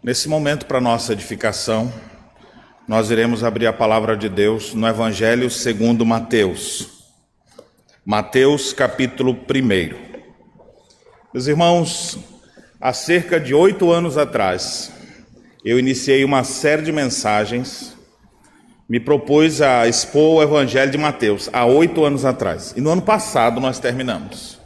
Nesse momento, para nossa edificação, nós iremos abrir a palavra de Deus no Evangelho segundo Mateus. Mateus, capítulo 1. Meus irmãos, há cerca de oito anos atrás, eu iniciei uma série de mensagens, me propus a expor o Evangelho de Mateus, há oito anos atrás. E no ano passado nós terminamos.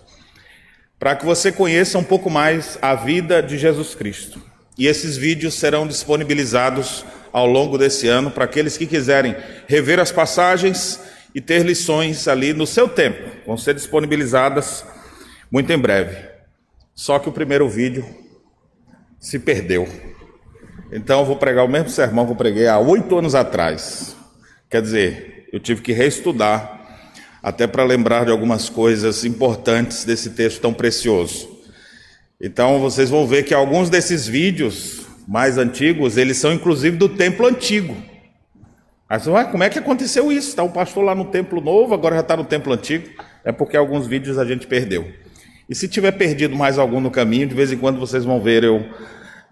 Para que você conheça um pouco mais a vida de Jesus Cristo. E esses vídeos serão disponibilizados ao longo desse ano para aqueles que quiserem rever as passagens e ter lições ali no seu tempo. Vão ser disponibilizadas muito em breve. Só que o primeiro vídeo se perdeu. Então eu vou pregar o mesmo sermão que eu preguei há oito anos atrás. Quer dizer, eu tive que reestudar até para lembrar de algumas coisas importantes desse texto tão precioso. Então vocês vão ver que alguns desses vídeos mais antigos, eles são inclusive do templo antigo. Você vai, como é que aconteceu isso? Está um pastor lá no templo novo, agora já está no templo antigo. É porque alguns vídeos a gente perdeu. E se tiver perdido mais algum no caminho, de vez em quando vocês vão ver eu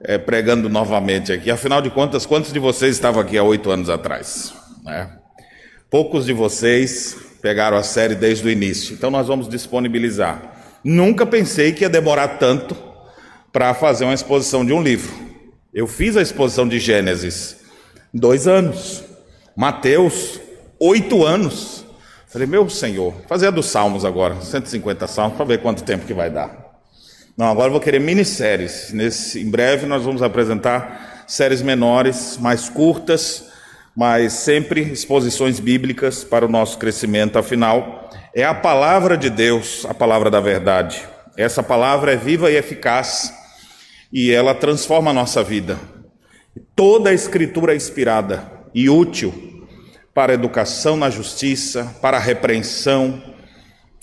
é, pregando novamente aqui. Afinal de contas, quantos de vocês estavam aqui há oito anos atrás? Né? Poucos de vocês pegaram a série desde o início. Então nós vamos disponibilizar. Nunca pensei que ia demorar tanto para fazer uma exposição de um livro. Eu fiz a exposição de Gênesis dois anos, Mateus oito anos. Falei, meu Senhor, fazer a dos Salmos agora, 150 Salmos, para ver quanto tempo que vai dar. Não, agora eu vou querer minisséries. Nesse, em breve nós vamos apresentar séries menores, mais curtas, mas sempre exposições bíblicas para o nosso crescimento. Afinal, é a palavra de Deus, a palavra da verdade. Essa palavra é viva e eficaz e ela transforma a nossa vida. Toda a escritura é inspirada e útil para a educação na justiça, para a repreensão,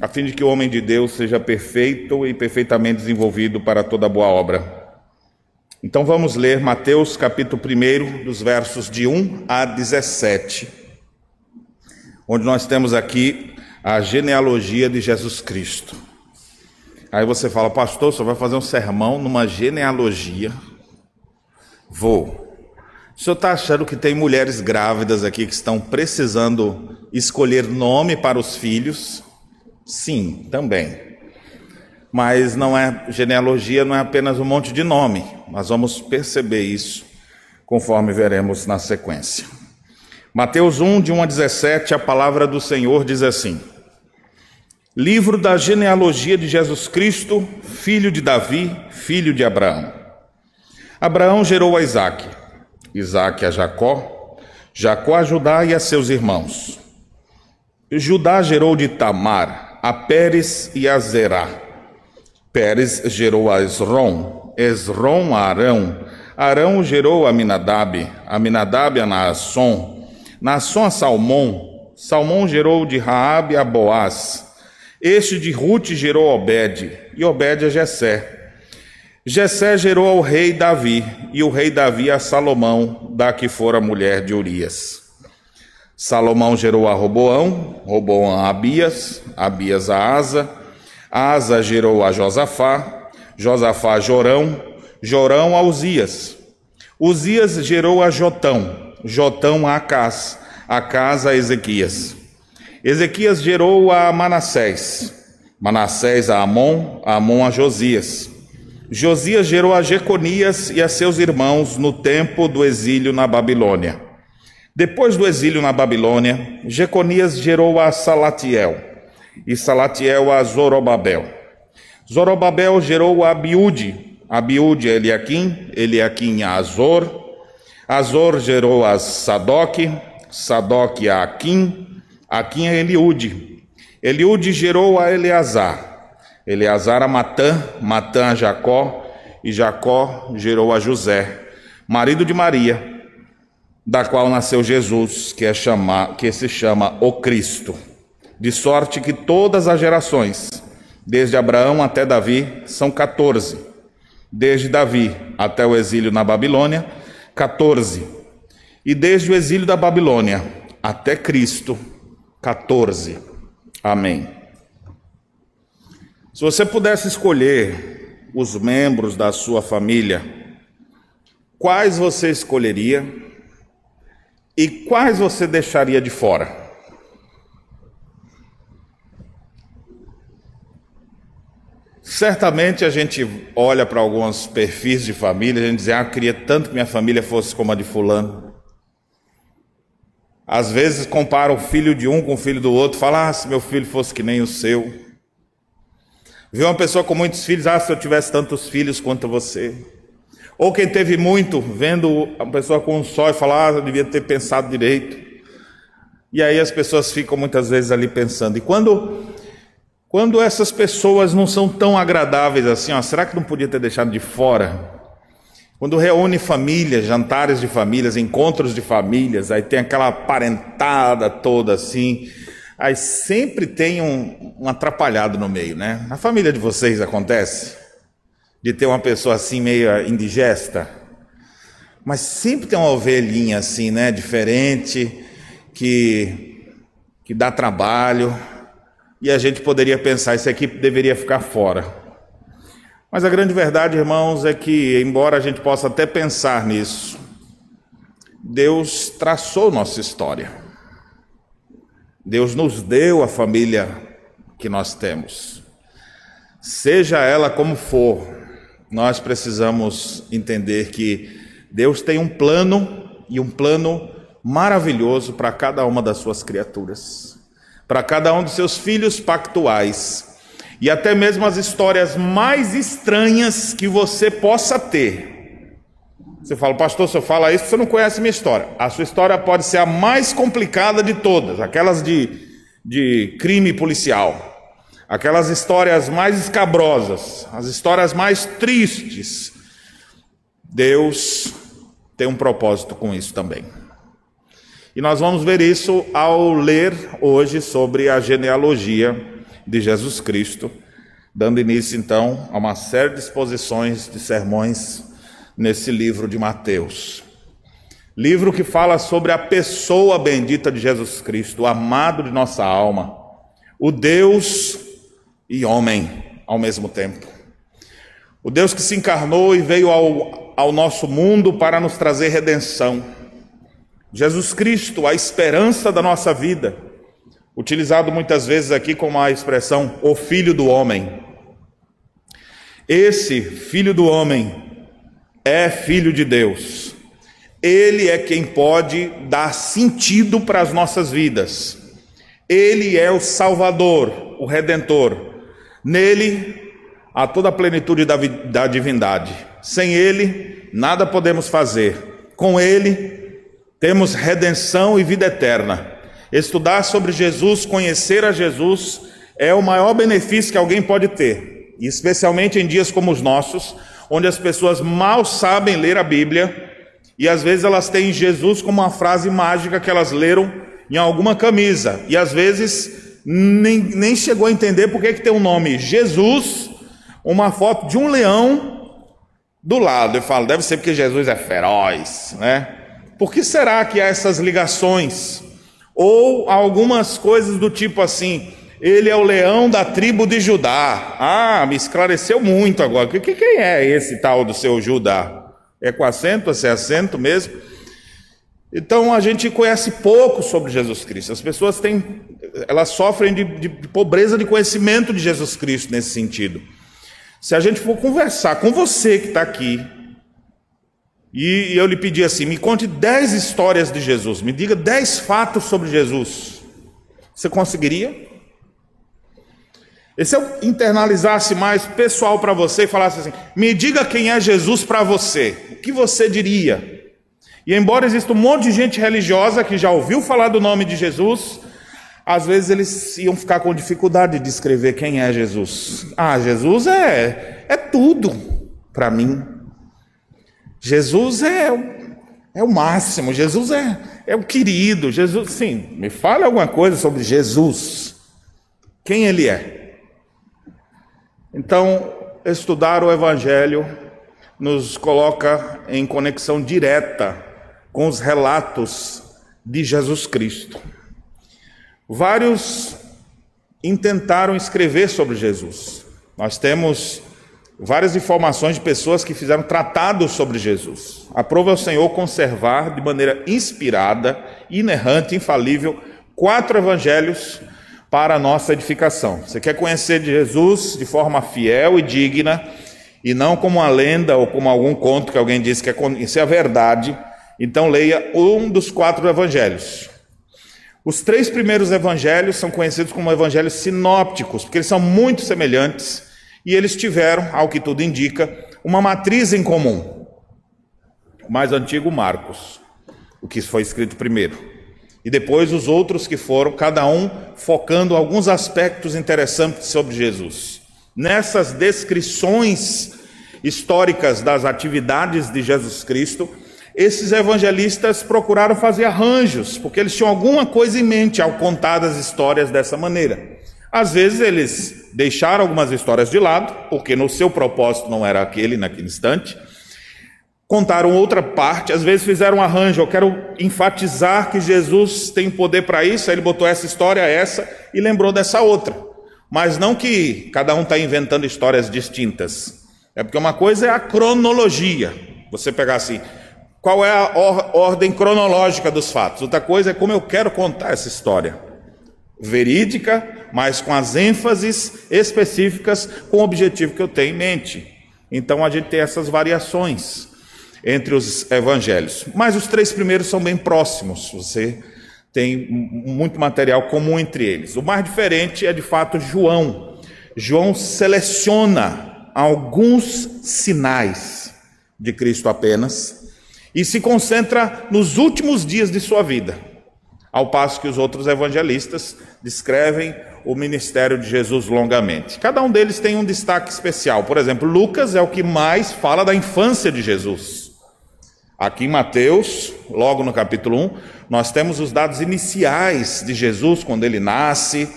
a fim de que o homem de Deus seja perfeito e perfeitamente desenvolvido para toda boa obra. Então vamos ler Mateus capítulo 1, dos versos de 1 a 17, onde nós temos aqui a genealogia de Jesus Cristo. Aí você fala, pastor, você vai fazer um sermão numa genealogia? Vou. O senhor está achando que tem mulheres grávidas aqui que estão precisando escolher nome para os filhos? Sim, também. Mas não é genealogia, não é apenas um monte de nome. Nós vamos perceber isso conforme veremos na sequência. Mateus 1, de 1 a 17, a palavra do Senhor diz assim: Livro da genealogia de Jesus Cristo, filho de Davi, filho de Abraão. Abraão gerou a Isaque, Isaque a Jacó, Jacó a Judá e a seus irmãos. Judá gerou de Tamar a Pérez e a Zerá. Pérez gerou a Esrom, Esrom a Arão, Arão gerou a Minadab, Aminadab a Naasson, Naasson a Salmão, Salmão gerou de Raabe a Boaz, este de Ruth gerou Obed, e Obed a Jessé. Jessé gerou ao rei Davi, e o rei Davi a Salomão, da que fora mulher de Urias. Salomão gerou a Roboão, Roboão a Abias, Abias a Asa, Asa gerou a Josafá, Josafá a Jorão, Jorão a Uzias. Uzias gerou a Jotão, Jotão a Acás, Acás a Ezequias. Ezequias gerou a Manassés, Manassés a Amon, Amon a Josias. Josias gerou a Jeconias e a seus irmãos no tempo do exílio na Babilônia. Depois do exílio na Babilônia, Jeconias gerou a Salatiel, e Salatiel a Zorobabel. Zorobabel gerou a Abiúde, Abiúde a Eliaquim, Eliaquim a Azor, Azor gerou a Sadoc, Sadoc a Aquim, Aqui é Eliúde. Eliúde gerou a Eleazar. Eleazar a Matã, Matã a Jacó, e Jacó gerou a José, marido de Maria, da qual nasceu Jesus, que, é chama, que se chama o Cristo. De sorte que todas as gerações, desde Abraão até Davi, são 14. Desde Davi até o exílio na Babilônia, 14. E desde o exílio da Babilônia até Cristo, 14. Amém. Se você pudesse escolher os membros da sua família quais você escolheria e quais você deixaria de fora? Certamente a gente olha para alguns perfis de família, a gente diz, ah, eu queria tanto que minha família fosse como a de fulano. Às vezes compara o filho de um com o filho do outro, fala, ah, se meu filho fosse que nem o seu. Vê uma pessoa com muitos filhos, ah, se eu tivesse tantos filhos quanto você. Ou quem teve muito, vendo uma pessoa com um só e fala, ah, eu devia ter pensado direito. E aí as pessoas ficam muitas vezes ali pensando. E quando quando essas pessoas não são tão agradáveis assim, ó, será que não podia ter deixado de fora? Quando reúne famílias, jantares de famílias, encontros de famílias, aí tem aquela parentada toda assim, aí sempre tem um, um atrapalhado no meio, né? Na família de vocês acontece de ter uma pessoa assim meio indigesta, mas sempre tem uma ovelhinha assim, né? Diferente, que, que dá trabalho e a gente poderia pensar, esse aqui deveria ficar fora. Mas a grande verdade, irmãos, é que, embora a gente possa até pensar nisso, Deus traçou nossa história. Deus nos deu a família que nós temos. Seja ela como for, nós precisamos entender que Deus tem um plano e um plano maravilhoso para cada uma das suas criaturas para cada um dos seus filhos pactuais. E até mesmo as histórias mais estranhas que você possa ter. Você fala, pastor, se eu falar isso, você não conhece minha história. A sua história pode ser a mais complicada de todas, aquelas de, de crime policial, aquelas histórias mais escabrosas, as histórias mais tristes. Deus tem um propósito com isso também. E nós vamos ver isso ao ler hoje sobre a genealogia de Jesus Cristo, dando início então a uma série de exposições de sermões nesse livro de Mateus. Livro que fala sobre a pessoa bendita de Jesus Cristo, o amado de nossa alma, o Deus e homem ao mesmo tempo. O Deus que se encarnou e veio ao, ao nosso mundo para nos trazer redenção Jesus Cristo, a esperança da nossa vida, utilizado muitas vezes aqui como a expressão o Filho do Homem. Esse Filho do Homem é Filho de Deus. Ele é quem pode dar sentido para as nossas vidas. Ele é o Salvador, o Redentor. Nele há toda a plenitude da, da divindade. Sem Ele, nada podemos fazer. Com Ele, temos redenção e vida eterna. Estudar sobre Jesus, conhecer a Jesus, é o maior benefício que alguém pode ter, especialmente em dias como os nossos, onde as pessoas mal sabem ler a Bíblia e às vezes elas têm Jesus como uma frase mágica que elas leram em alguma camisa e às vezes nem, nem chegou a entender por que, que tem um nome Jesus, uma foto de um leão do lado. Eu falo, deve ser porque Jesus é feroz, né? Por que será que há essas ligações? Ou algumas coisas do tipo assim, ele é o leão da tribo de Judá. Ah, me esclareceu muito agora. Que, quem é esse tal do seu Judá? É com acento, é sem acento mesmo? Então a gente conhece pouco sobre Jesus Cristo. As pessoas têm, elas sofrem de, de pobreza de conhecimento de Jesus Cristo nesse sentido. Se a gente for conversar com você que está aqui, e eu lhe pedi assim: me conte dez histórias de Jesus, me diga dez fatos sobre Jesus. Você conseguiria? E se eu internalizasse mais pessoal para você e falasse assim: me diga quem é Jesus para você, o que você diria? E embora exista um monte de gente religiosa que já ouviu falar do nome de Jesus, às vezes eles iam ficar com dificuldade de descrever quem é Jesus. Ah, Jesus é, é tudo para mim. Jesus é, é o máximo, Jesus é, é o querido, Jesus, sim, me fale alguma coisa sobre Jesus, quem ele é. Então, estudar o Evangelho nos coloca em conexão direta com os relatos de Jesus Cristo. Vários intentaram escrever sobre Jesus. Nós temos várias informações de pessoas que fizeram tratados sobre Jesus. Aprova o Senhor conservar de maneira inspirada, inerrante, infalível, quatro evangelhos para a nossa edificação. Você quer conhecer de Jesus de forma fiel e digna, e não como uma lenda ou como algum conto que alguém disse que é conhecer a verdade, então leia um dos quatro evangelhos. Os três primeiros evangelhos são conhecidos como evangelhos sinópticos, porque eles são muito semelhantes e eles tiveram, ao que tudo indica, uma matriz em comum. O mais antigo, Marcos, o que foi escrito primeiro. E depois os outros que foram, cada um focando alguns aspectos interessantes sobre Jesus. Nessas descrições históricas das atividades de Jesus Cristo, esses evangelistas procuraram fazer arranjos, porque eles tinham alguma coisa em mente ao contar as histórias dessa maneira. Às vezes eles deixaram algumas histórias de lado, porque no seu propósito não era aquele naquele instante. Contaram outra parte, às vezes fizeram um arranjo. Eu quero enfatizar que Jesus tem poder para isso. Aí ele botou essa história, essa, e lembrou dessa outra. Mas não que cada um está inventando histórias distintas. É porque uma coisa é a cronologia. Você pegar assim, qual é a or ordem cronológica dos fatos. Outra coisa é como eu quero contar essa história. Verídica, mas com as ênfases específicas com o objetivo que eu tenho em mente. Então a gente tem essas variações entre os evangelhos. Mas os três primeiros são bem próximos. Você tem muito material comum entre eles. O mais diferente é de fato João. João seleciona alguns sinais de Cristo apenas e se concentra nos últimos dias de sua vida, ao passo que os outros evangelistas descrevem o ministério de Jesus longamente. Cada um deles tem um destaque especial. Por exemplo, Lucas é o que mais fala da infância de Jesus. Aqui em Mateus, logo no capítulo 1, nós temos os dados iniciais de Jesus quando ele nasce,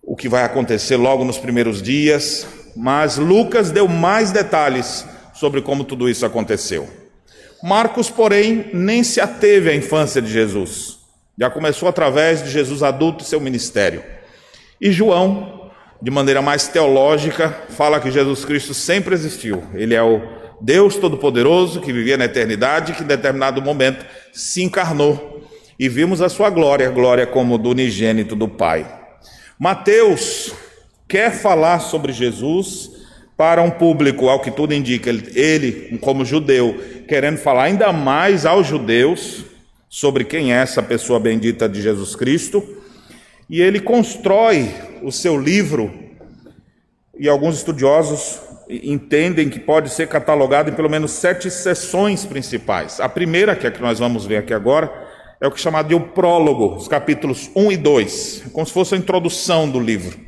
o que vai acontecer logo nos primeiros dias, mas Lucas deu mais detalhes sobre como tudo isso aconteceu. Marcos, porém, nem se ateve à infância de Jesus. Já começou através de Jesus adulto e seu ministério. E João, de maneira mais teológica, fala que Jesus Cristo sempre existiu. Ele é o Deus Todo-Poderoso que vivia na eternidade, que em determinado momento se encarnou. E vimos a sua glória, glória como do unigênito do Pai. Mateus quer falar sobre Jesus para um público, ao que tudo indica, ele, como judeu, querendo falar ainda mais aos judeus sobre quem é essa pessoa bendita de Jesus Cristo, e ele constrói o seu livro, e alguns estudiosos entendem que pode ser catalogado em pelo menos sete sessões principais. A primeira, que é a que nós vamos ver aqui agora, é o que é chamado de o prólogo, os capítulos 1 e 2, como se fosse a introdução do livro.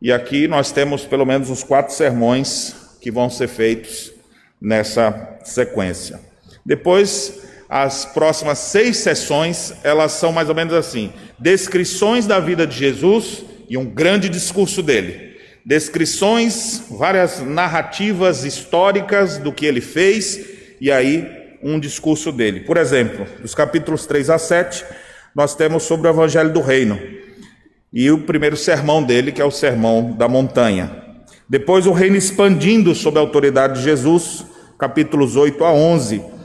E aqui nós temos pelo menos os quatro sermões que vão ser feitos nessa sequência. Depois, as próximas seis sessões, elas são mais ou menos assim: descrições da vida de Jesus e um grande discurso dele. Descrições, várias narrativas históricas do que ele fez, e aí um discurso dele. Por exemplo, dos capítulos 3 a 7, nós temos sobre o Evangelho do Reino e o primeiro sermão dele, que é o Sermão da Montanha. Depois, o reino expandindo sob a autoridade de Jesus, capítulos 8 a 11.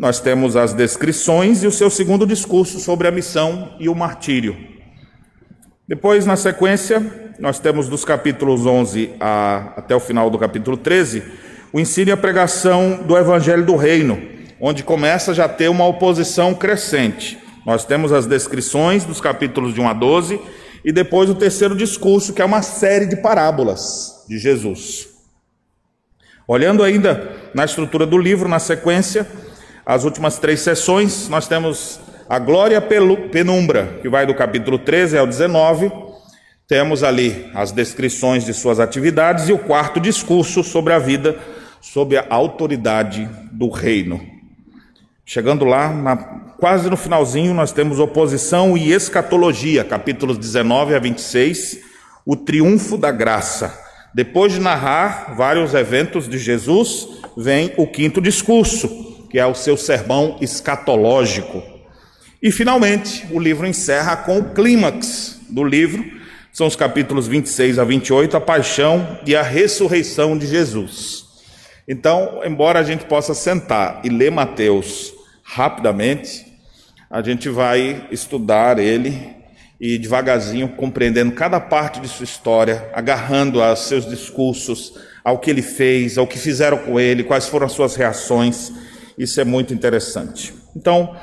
Nós temos as descrições e o seu segundo discurso sobre a missão e o martírio. Depois, na sequência, nós temos dos capítulos 11 a, até o final do capítulo 13, o ensino e a pregação do Evangelho do Reino, onde começa já a ter uma oposição crescente. Nós temos as descrições dos capítulos de 1 a 12 e depois o terceiro discurso, que é uma série de parábolas de Jesus. Olhando ainda na estrutura do livro, na sequência, as últimas três sessões, nós temos a glória penumbra, que vai do capítulo 13 ao 19. Temos ali as descrições de suas atividades e o quarto discurso sobre a vida, sob a autoridade do reino. Chegando lá, na, quase no finalzinho, nós temos oposição e escatologia, capítulos 19 a 26, o triunfo da graça. Depois de narrar vários eventos de Jesus, vem o quinto discurso, que é o seu sermão escatológico. E finalmente, o livro encerra com o clímax do livro, São os capítulos 26 a 28, a paixão e a ressurreição de Jesus. Então, embora a gente possa sentar e ler Mateus rapidamente, a gente vai estudar ele e devagarzinho compreendendo cada parte de sua história, agarrando a seus discursos, ao que ele fez, ao que fizeram com ele, quais foram as suas reações. Isso é muito interessante. Então,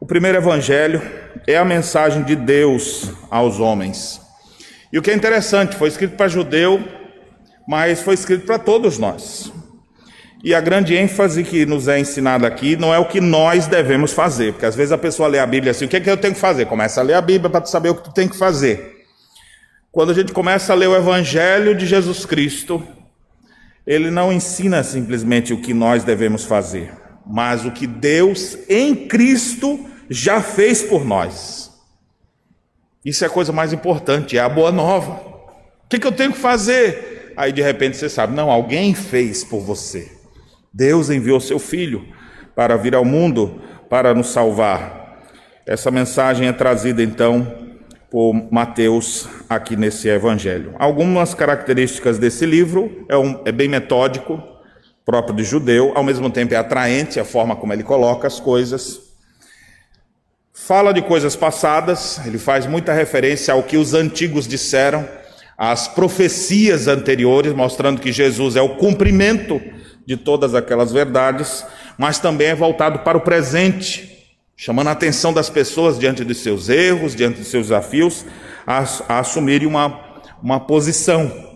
o primeiro evangelho é a mensagem de Deus aos homens. E o que é interessante, foi escrito para judeu, mas foi escrito para todos nós. E a grande ênfase que nos é ensinada aqui não é o que nós devemos fazer, porque às vezes a pessoa lê a Bíblia assim: o que é que eu tenho que fazer? Começa a ler a Bíblia para saber o que tu tem que fazer. Quando a gente começa a ler o Evangelho de Jesus Cristo, ele não ensina simplesmente o que nós devemos fazer, mas o que Deus em Cristo já fez por nós. Isso é a coisa mais importante, é a boa nova. O que, que eu tenho que fazer? Aí de repente você sabe, não, alguém fez por você. Deus enviou seu Filho para vir ao mundo para nos salvar. Essa mensagem é trazida então por Mateus aqui nesse evangelho. Algumas características desse livro é, um, é bem metódico, próprio de judeu, ao mesmo tempo é atraente a forma como ele coloca as coisas. Fala de coisas passadas, ele faz muita referência ao que os antigos disseram, às profecias anteriores, mostrando que Jesus é o cumprimento de todas aquelas verdades, mas também é voltado para o presente, chamando a atenção das pessoas diante de seus erros, diante de seus desafios, a, a assumirem uma, uma posição.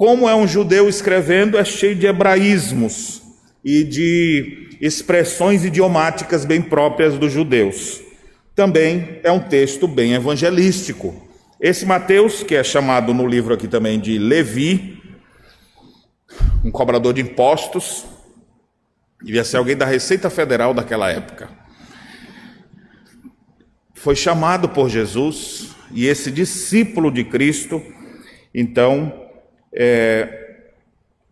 Como é um judeu escrevendo, é cheio de hebraísmos e de expressões idiomáticas bem próprias dos judeus. Também é um texto bem evangelístico. Esse Mateus, que é chamado no livro aqui também de Levi, um cobrador de impostos, devia ser alguém da Receita Federal daquela época. Foi chamado por Jesus e esse discípulo de Cristo, então, é,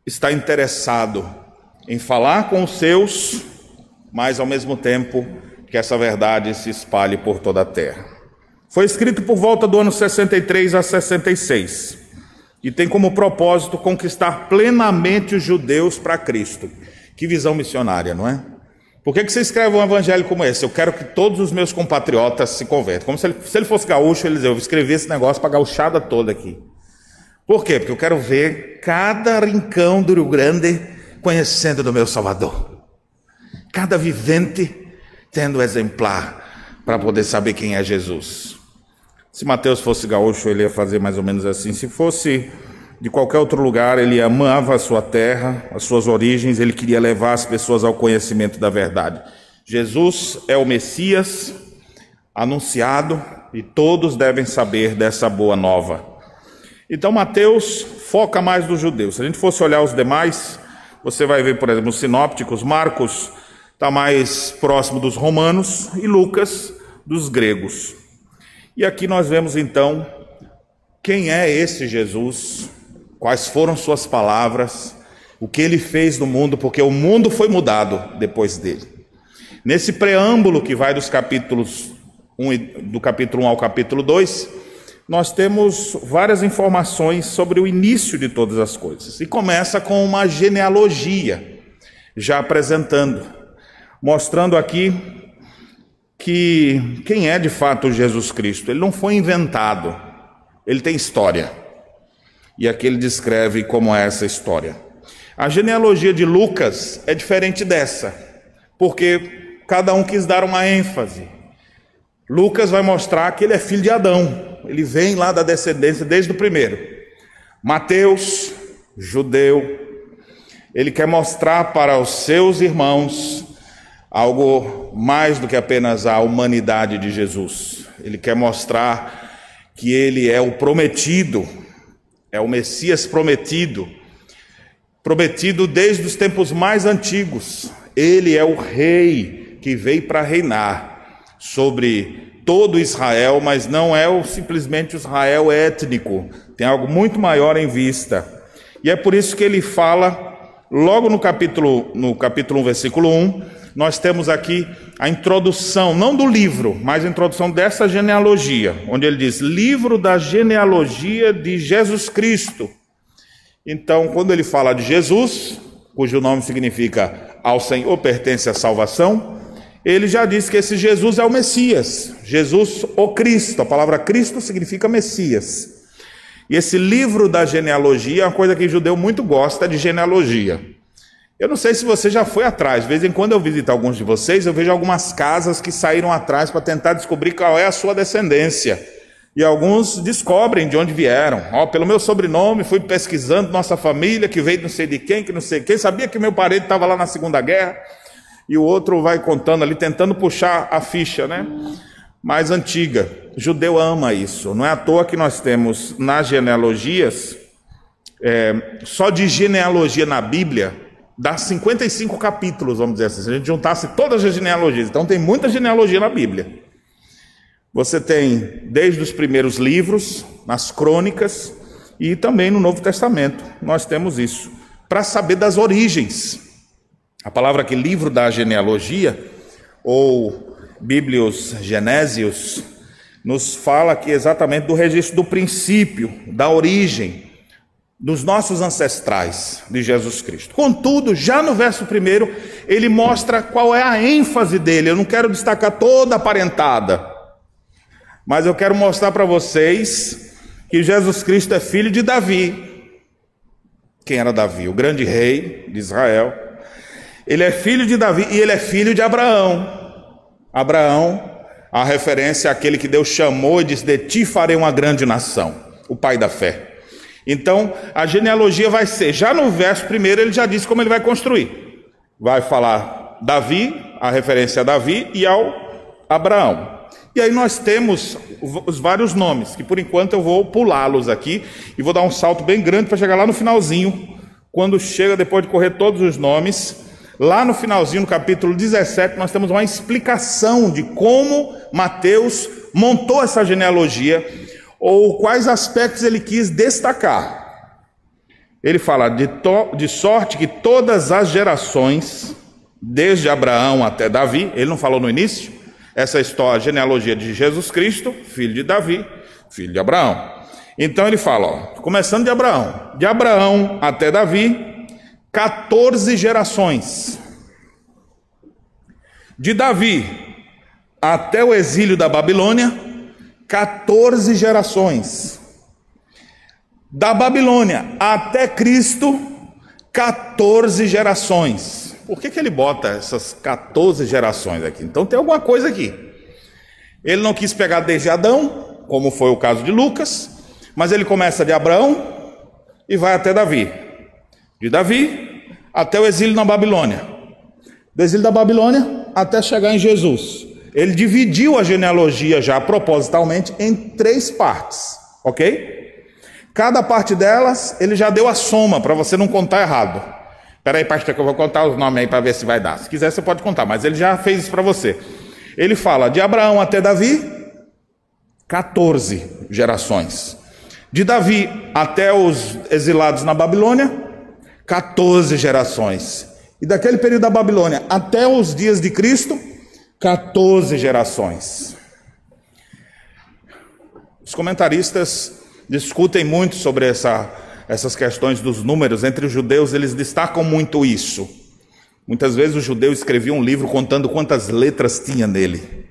está interessado em falar com os seus, mas ao mesmo tempo que essa verdade se espalhe por toda a terra. Foi escrito por volta do ano 63 a 66 e tem como propósito conquistar plenamente os judeus para Cristo. Que visão missionária, não é? Por que, que você escreve um evangelho como esse? Eu quero que todos os meus compatriotas se convertam. Como se ele, se ele fosse gaúcho, ele dizia, eu vou escrever esse negócio para a gauchada toda aqui. Por quê? Porque eu quero ver cada rincão do Rio Grande conhecendo do meu Salvador. Cada vivente tendo exemplar para poder saber quem é Jesus. Se Mateus fosse gaúcho, ele ia fazer mais ou menos assim. Se fosse de qualquer outro lugar, ele amava a sua terra, as suas origens, ele queria levar as pessoas ao conhecimento da verdade. Jesus é o Messias anunciado e todos devem saber dessa boa nova. Então, Mateus foca mais nos judeus. Se a gente fosse olhar os demais, você vai ver, por exemplo, os sinópticos, Marcos está mais próximo dos romanos e Lucas dos gregos. E aqui nós vemos então quem é esse Jesus, quais foram suas palavras, o que ele fez no mundo, porque o mundo foi mudado depois dele. Nesse preâmbulo que vai dos capítulos 1, do capítulo 1 ao capítulo 2, nós temos várias informações sobre o início de todas as coisas. E começa com uma genealogia, já apresentando, mostrando aqui que quem é de fato Jesus Cristo? Ele não foi inventado, ele tem história. E aqui ele descreve como é essa história. A genealogia de Lucas é diferente dessa, porque cada um quis dar uma ênfase. Lucas vai mostrar que ele é filho de Adão, ele vem lá da descendência desde o primeiro. Mateus, judeu, ele quer mostrar para os seus irmãos algo mais do que apenas a humanidade de Jesus. Ele quer mostrar que ele é o prometido, é o Messias prometido, prometido desde os tempos mais antigos. Ele é o rei que veio para reinar sobre todo Israel, mas não é o, simplesmente Israel étnico, tem algo muito maior em vista. E é por isso que ele fala logo no capítulo no capítulo 1, versículo 1, nós temos aqui a introdução, não do livro, mas a introdução dessa genealogia, onde ele diz: livro da genealogia de Jesus Cristo. Então, quando ele fala de Jesus, cujo nome significa ao Senhor pertence a salvação, ele já diz que esse Jesus é o Messias, Jesus o Cristo. A palavra Cristo significa Messias. E esse livro da genealogia é uma coisa que o judeu muito gosta de genealogia. Eu não sei se você já foi atrás, de vez em quando eu visito alguns de vocês, eu vejo algumas casas que saíram atrás para tentar descobrir qual é a sua descendência. E alguns descobrem de onde vieram. Ó, pelo meu sobrenome, fui pesquisando nossa família, que veio não sei de quem, que não sei quem. Sabia que meu parente estava lá na Segunda Guerra. E o outro vai contando ali, tentando puxar a ficha, né? Mais antiga. O judeu ama isso. Não é à toa que nós temos nas genealogias, é, só de genealogia na Bíblia, dá 55 capítulos, vamos dizer assim, se a gente juntasse todas as genealogias. Então tem muita genealogia na Bíblia. Você tem desde os primeiros livros, nas crônicas e também no Novo Testamento. Nós temos isso para saber das origens. A palavra aqui livro da genealogia ou Bíblios Genésios nos fala aqui exatamente do registro do princípio, da origem, dos nossos ancestrais de Jesus Cristo. Contudo, já no verso primeiro, ele mostra qual é a ênfase dele. Eu não quero destacar toda a parentada, mas eu quero mostrar para vocês que Jesus Cristo é filho de Davi. Quem era Davi? O grande rei de Israel. Ele é filho de Davi e ele é filho de Abraão. Abraão, a referência àquele que Deus chamou e disse: De ti farei uma grande nação, o pai da fé. Então, a genealogia vai ser, já no verso primeiro, ele já disse como ele vai construir. Vai falar Davi, a referência a Davi e ao Abraão. E aí nós temos os vários nomes, que por enquanto eu vou pulá-los aqui e vou dar um salto bem grande para chegar lá no finalzinho, quando chega depois de correr todos os nomes, lá no finalzinho, no capítulo 17, nós temos uma explicação de como Mateus montou essa genealogia ou quais aspectos ele quis destacar. Ele fala de, to, de sorte que todas as gerações, desde Abraão até Davi, ele não falou no início, essa história, a genealogia de Jesus Cristo, filho de Davi, filho de Abraão. Então ele fala, ó, começando de Abraão, de Abraão até Davi, 14 gerações. De Davi até o exílio da Babilônia, 14 gerações. Da Babilônia até Cristo, 14 gerações. Por que, que ele bota essas 14 gerações aqui? Então tem alguma coisa aqui. Ele não quis pegar desde Adão, como foi o caso de Lucas, mas ele começa de Abraão e vai até Davi. De Davi até o exílio na Babilônia. Do exílio da Babilônia até chegar em Jesus. Ele dividiu a genealogia já propositalmente em três partes, ok? Cada parte delas ele já deu a soma para você não contar errado. Espera aí, pastor, que eu vou contar os nomes aí para ver se vai dar. Se quiser, você pode contar, mas ele já fez isso para você. Ele fala de Abraão até Davi, 14 gerações. De Davi até os exilados na Babilônia, 14 gerações. E daquele período da Babilônia até os dias de Cristo, 14 gerações. Os comentaristas discutem muito sobre essa, essas questões dos números. Entre os judeus, eles destacam muito isso. Muitas vezes o judeu escrevia um livro contando quantas letras tinha nele.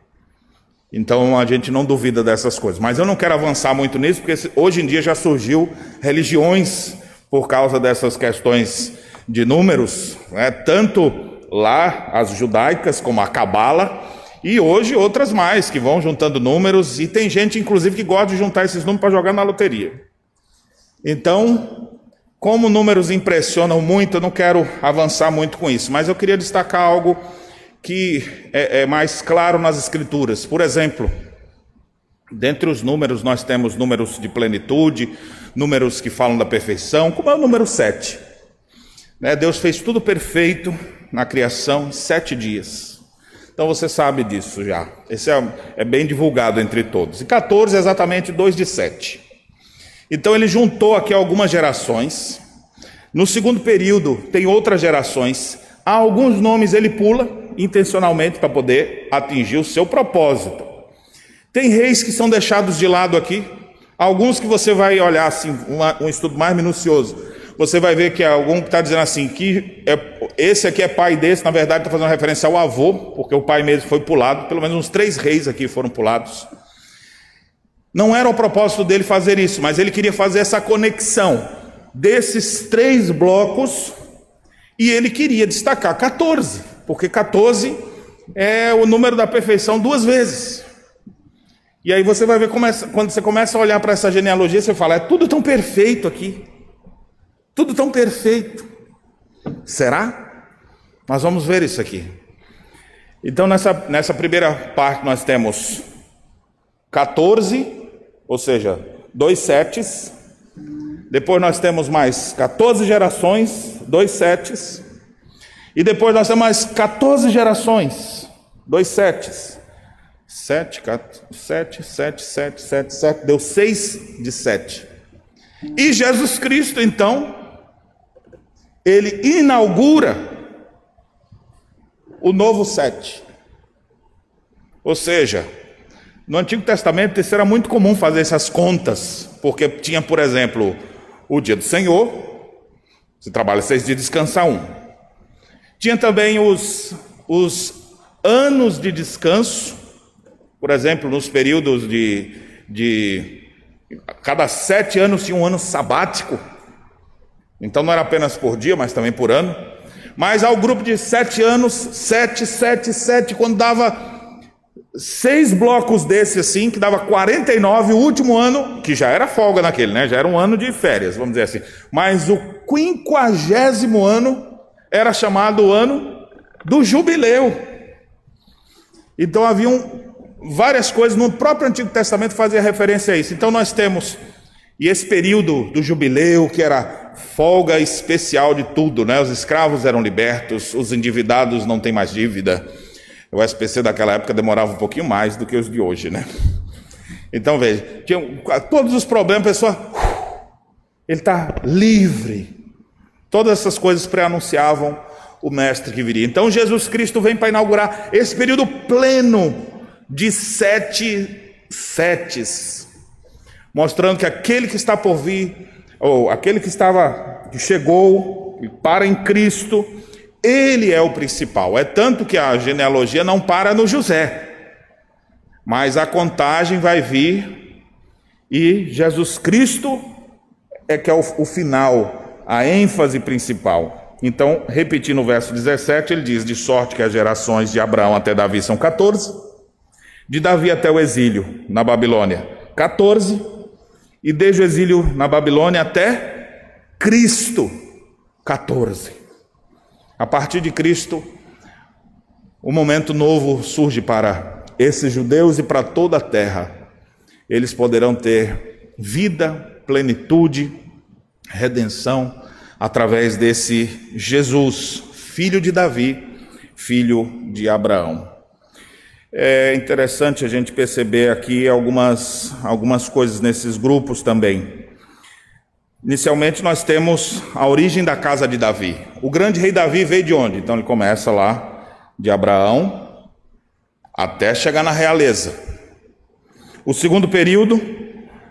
Então a gente não duvida dessas coisas. Mas eu não quero avançar muito nisso, porque hoje em dia já surgiu religiões por causa dessas questões de números, né? tanto lá as judaicas, como a Cabala, e hoje outras mais, que vão juntando números, e tem gente, inclusive, que gosta de juntar esses números para jogar na loteria. Então, como números impressionam muito, eu não quero avançar muito com isso, mas eu queria destacar algo que é, é mais claro nas Escrituras. Por exemplo, dentre os números, nós temos números de plenitude, números que falam da perfeição, como é o número 7. Né? Deus fez tudo perfeito, na criação em sete dias. Então você sabe disso já. Esse é, é bem divulgado entre todos. E 14 é exatamente 2 de 7. Então ele juntou aqui algumas gerações. No segundo período tem outras gerações. Há alguns nomes ele pula, intencionalmente para poder atingir o seu propósito. Tem reis que são deixados de lado aqui, alguns que você vai olhar assim, um estudo mais minucioso. Você vai ver que é algum que está dizendo assim, que é, esse aqui é pai desse, na verdade está fazendo referência ao avô, porque o pai mesmo foi pulado, pelo menos uns três reis aqui foram pulados. Não era o propósito dele fazer isso, mas ele queria fazer essa conexão desses três blocos e ele queria destacar 14, porque 14 é o número da perfeição duas vezes. E aí você vai ver, quando você começa a olhar para essa genealogia, você fala: é tudo tão perfeito aqui. Tudo tão perfeito. Será? Nós vamos ver isso aqui. Então, nessa, nessa primeira parte, nós temos 14, ou seja, dois setes. Depois nós temos mais 14 gerações, dois setes. E depois nós temos mais 14 gerações, dois setes. Sete, sete, sete, sete, sete, sete, deu seis de sete. E Jesus Cristo, então, ele inaugura o novo sete. Ou seja, no Antigo Testamento isso era muito comum fazer essas contas, porque tinha, por exemplo, o dia do Senhor, você trabalha seis dias, descansa um. Tinha também os, os anos de descanso, por exemplo, nos períodos de, de. Cada sete anos tinha um ano sabático, então não era apenas por dia, mas também por ano. Mas ao grupo de sete anos, sete, sete, sete, quando dava seis blocos desse assim, que dava 49, o último ano, que já era folga naquele, né? Já era um ano de férias, vamos dizer assim. Mas o quinquagésimo ano era chamado o ano do jubileu. Então haviam várias coisas no próprio Antigo Testamento fazia referência a isso. Então nós temos e esse período do jubileu, que era folga especial de tudo, né? Os escravos eram libertos, os endividados não têm mais dívida. O SPC daquela época demorava um pouquinho mais do que os de hoje, né? Então veja, tinha todos os problemas, a pessoa, ele está livre. Todas essas coisas pré-anunciavam o mestre que viria. Então Jesus Cristo vem para inaugurar esse período pleno de sete setes, mostrando que aquele que está por vir, ou aquele que estava, que chegou para em Cristo, ele é o principal. É tanto que a genealogia não para no José, mas a contagem vai vir e Jesus Cristo é que é o, o final, a ênfase principal. Então, repetindo o verso 17, ele diz: De sorte que as gerações de Abraão até Davi são 14, de Davi até o exílio na Babilônia, 14, e desde o exílio na Babilônia até Cristo, 14. A partir de Cristo, um momento novo surge para esses judeus e para toda a terra. Eles poderão ter vida, plenitude, redenção através desse Jesus, filho de Davi, filho de Abraão. É interessante a gente perceber aqui algumas, algumas coisas nesses grupos também. Inicialmente nós temos a origem da casa de Davi. O grande rei Davi veio de onde? Então ele começa lá de Abraão até chegar na realeza. O segundo período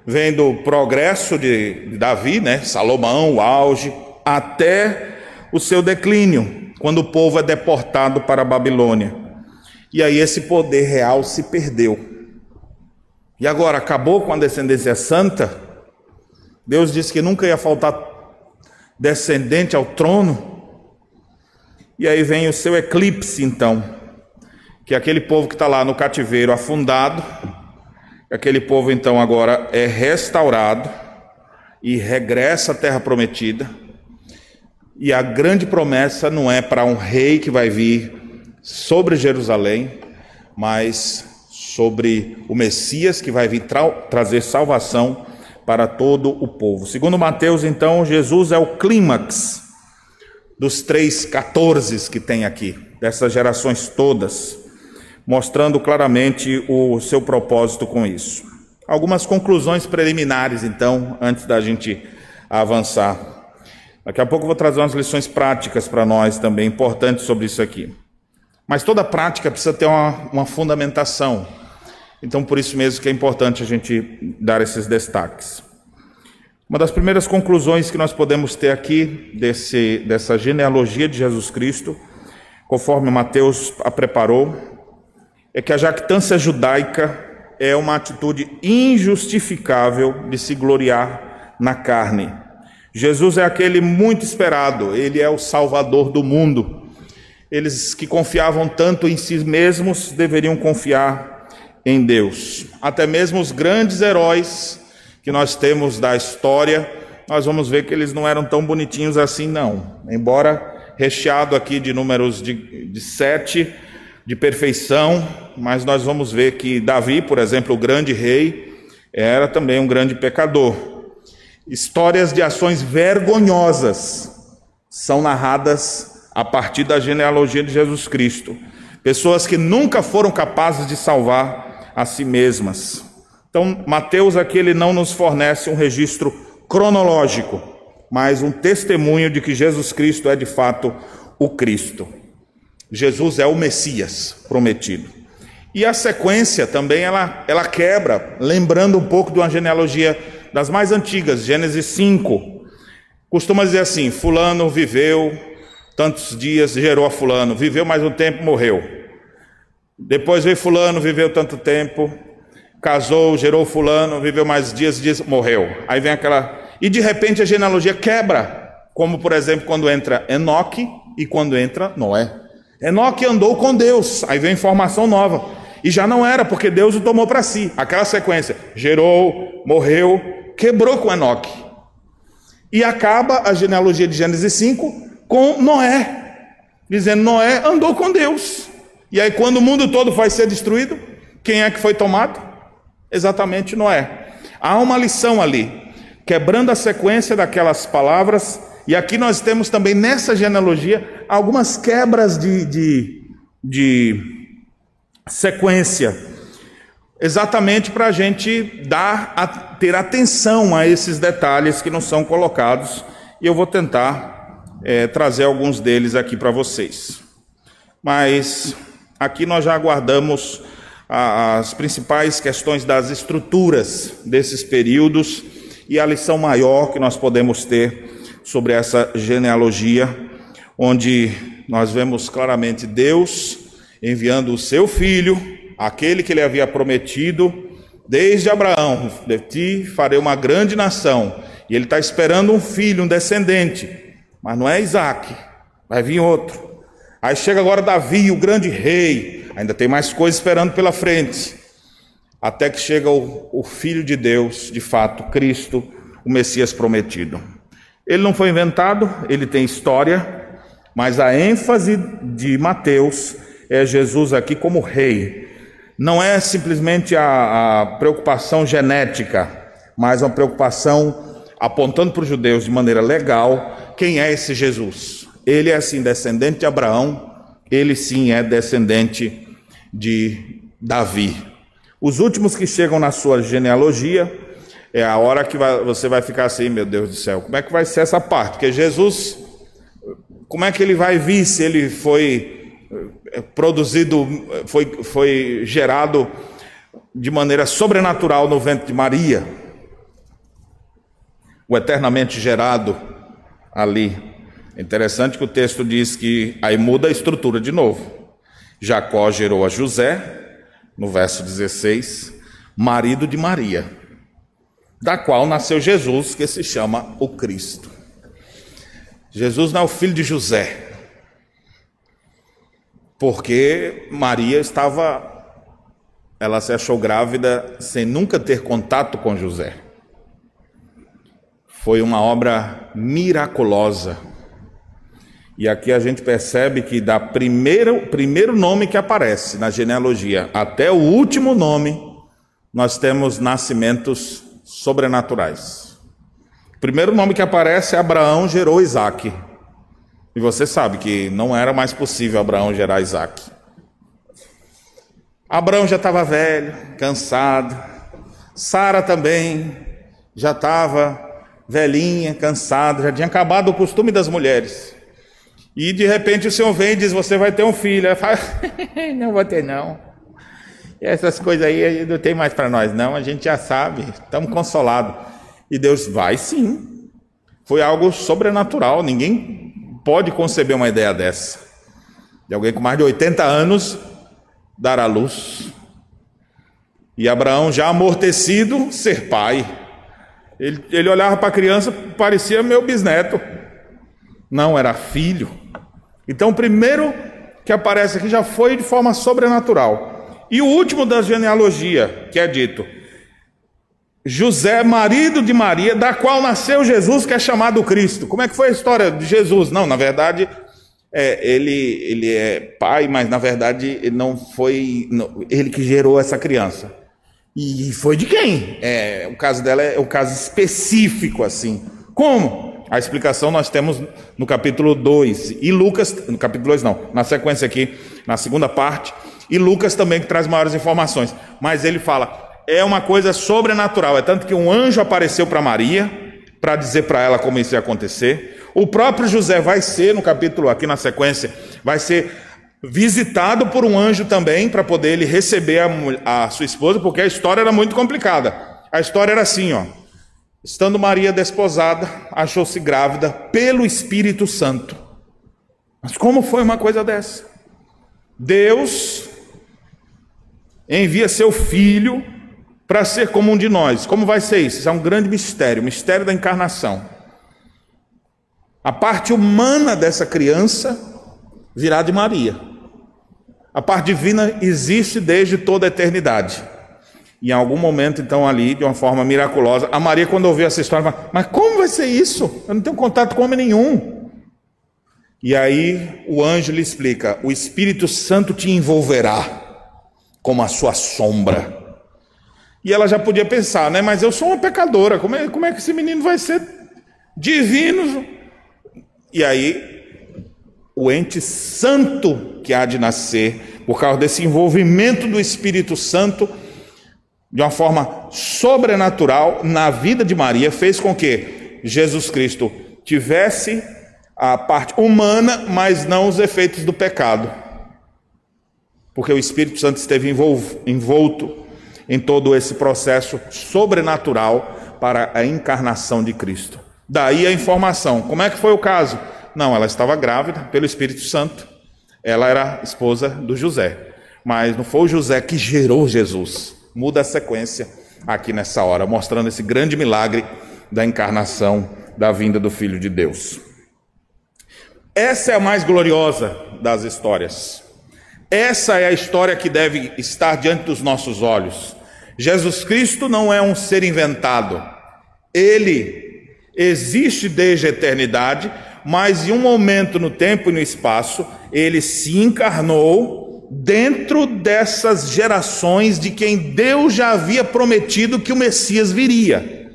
vem do progresso de Davi, né? Salomão, o auge, até o seu declínio, quando o povo é deportado para a Babilônia. E aí esse poder real se perdeu. E agora acabou com a descendência santa? Deus disse que nunca ia faltar descendente ao trono. E aí vem o seu eclipse, então, que é aquele povo que está lá no cativeiro afundado, aquele povo então agora é restaurado e regressa à terra prometida. E a grande promessa não é para um rei que vai vir sobre Jerusalém, mas sobre o Messias que vai vir tra trazer salvação para todo o povo. Segundo Mateus, então, Jesus é o clímax dos três 14 que tem aqui, dessas gerações todas, mostrando claramente o seu propósito com isso. Algumas conclusões preliminares, então, antes da gente avançar. Daqui a pouco eu vou trazer umas lições práticas para nós também, importantes sobre isso aqui. Mas toda prática precisa ter uma, uma fundamentação. Então, por isso mesmo que é importante a gente dar esses destaques. Uma das primeiras conclusões que nós podemos ter aqui desse, dessa genealogia de Jesus Cristo, conforme Mateus a preparou, é que a jactância judaica é uma atitude injustificável de se gloriar na carne. Jesus é aquele muito esperado, ele é o salvador do mundo. Eles que confiavam tanto em si mesmos deveriam confiar em Deus. Até mesmo os grandes heróis que nós temos da história, nós vamos ver que eles não eram tão bonitinhos assim, não. Embora recheado aqui de números de, de sete, de perfeição, mas nós vamos ver que Davi, por exemplo, o grande rei, era também um grande pecador. Histórias de ações vergonhosas são narradas a partir da genealogia de Jesus Cristo. Pessoas que nunca foram capazes de salvar a si mesmas. Então, Mateus aqui ele não nos fornece um registro cronológico, mas um testemunho de que Jesus Cristo é de fato o Cristo. Jesus é o Messias prometido. E a sequência também ela, ela quebra, lembrando um pouco de uma genealogia das mais antigas, Gênesis 5. Costuma dizer assim: Fulano viveu tantos dias gerou a fulano, viveu mais um tempo, morreu. Depois veio fulano, viveu tanto tempo, casou, gerou fulano, viveu mais dias, dias, morreu. Aí vem aquela e de repente a genealogia quebra, como por exemplo quando entra Enoque e quando entra Noé. Enoque andou com Deus, aí vem informação nova. E já não era, porque Deus o tomou para si. Aquela sequência, gerou, morreu, quebrou com Enoque. E acaba a genealogia de Gênesis 5 com Noé, dizendo: Noé andou com Deus. E aí, quando o mundo todo vai ser destruído, quem é que foi tomado? Exatamente Noé. Há uma lição ali, quebrando a sequência daquelas palavras, e aqui nós temos também nessa genealogia algumas quebras de, de, de sequência, exatamente para a gente dar, ter atenção a esses detalhes que não são colocados, e eu vou tentar é, trazer alguns deles aqui para vocês. Mas aqui nós já aguardamos as principais questões das estruturas desses períodos e a lição maior que nós podemos ter sobre essa genealogia, onde nós vemos claramente Deus enviando o seu filho, aquele que ele havia prometido desde Abraão: de ti farei uma grande nação. E ele está esperando um filho, um descendente. Mas não é Isaac, vai vir outro. Aí chega agora Davi, o grande rei, ainda tem mais coisas esperando pela frente. Até que chega o, o Filho de Deus, de fato, Cristo, o Messias prometido. Ele não foi inventado, ele tem história, mas a ênfase de Mateus é Jesus aqui como rei. Não é simplesmente a, a preocupação genética, mas uma preocupação apontando para os judeus de maneira legal quem é esse Jesus. Ele é sim descendente de Abraão, ele sim é descendente de Davi. Os últimos que chegam na sua genealogia é a hora que vai, você vai ficar assim, meu Deus do céu, como é que vai ser essa parte? Porque Jesus, como é que ele vai vir se ele foi eh, produzido, foi, foi gerado de maneira sobrenatural no ventre de Maria? O eternamente gerado ali. É interessante que o texto diz que aí muda a estrutura de novo. Jacó gerou a José, no verso 16, marido de Maria, da qual nasceu Jesus, que se chama o Cristo. Jesus não é o filho de José, porque Maria estava, ela se achou grávida sem nunca ter contato com José. Foi uma obra miraculosa. E aqui a gente percebe que da primeiro, primeiro nome que aparece na genealogia até o último nome, nós temos nascimentos sobrenaturais. O primeiro nome que aparece é Abraão gerou Isaac. E você sabe que não era mais possível Abraão gerar Isaac. Abraão já estava velho, cansado. Sara também já estava velhinha, cansada, já tinha acabado o costume das mulheres. E de repente o Senhor vem e diz: Você vai ter um filho. Ela fala: Não vou ter, não. E essas coisas aí não tem mais para nós, não. A gente já sabe, estamos consolados. E Deus vai sim. Foi algo sobrenatural. Ninguém pode conceber uma ideia dessa. De alguém com mais de 80 anos dar à luz. E Abraão, já amortecido, ser pai. Ele, ele olhava para a criança, parecia meu bisneto. Não, era filho. Então, o primeiro que aparece aqui já foi de forma sobrenatural. E o último da genealogia, que é dito: José, marido de Maria, da qual nasceu Jesus, que é chamado Cristo. Como é que foi a história de Jesus? Não, na verdade, é, ele, ele é pai, mas na verdade ele não foi não, ele que gerou essa criança. E foi de quem? É, o caso dela é o caso específico, assim. Como? A explicação nós temos no capítulo 2. E Lucas, no capítulo 2 não, na sequência aqui, na segunda parte. E Lucas também que traz maiores informações. Mas ele fala, é uma coisa sobrenatural. É tanto que um anjo apareceu para Maria, para dizer para ela como isso ia acontecer. O próprio José vai ser, no capítulo aqui na sequência, vai ser visitado por um anjo também para poder ele receber a, a, sua esposa, porque a história era muito complicada. A história era assim, ó. Estando Maria desposada, achou-se grávida pelo Espírito Santo. Mas como foi uma coisa dessa? Deus envia seu filho para ser como um de nós. Como vai ser isso? Isso é um grande mistério, o mistério da encarnação. A parte humana dessa criança virá de Maria. A parte divina existe desde toda a eternidade. Em algum momento, então, ali, de uma forma miraculosa, a Maria, quando ouviu essa história, falou: Mas como vai ser isso? Eu não tenho contato com homem nenhum. E aí o anjo lhe explica: O Espírito Santo te envolverá como a sua sombra. E ela já podia pensar, né? Mas eu sou uma pecadora, como é, como é que esse menino vai ser divino? E aí o ente santo que há de nascer, por causa desse envolvimento do Espírito Santo, de uma forma sobrenatural na vida de Maria, fez com que Jesus Cristo tivesse a parte humana, mas não os efeitos do pecado. Porque o Espírito Santo esteve envolto em todo esse processo sobrenatural para a encarnação de Cristo. Daí a informação. Como é que foi o caso? Não, ela estava grávida pelo Espírito Santo. Ela era esposa do José. Mas não foi o José que gerou Jesus. Muda a sequência aqui nessa hora, mostrando esse grande milagre da encarnação, da vinda do Filho de Deus. Essa é a mais gloriosa das histórias. Essa é a história que deve estar diante dos nossos olhos. Jesus Cristo não é um ser inventado. Ele existe desde a eternidade mas em um momento no tempo e no espaço, ele se encarnou dentro dessas gerações de quem Deus já havia prometido que o Messias viria.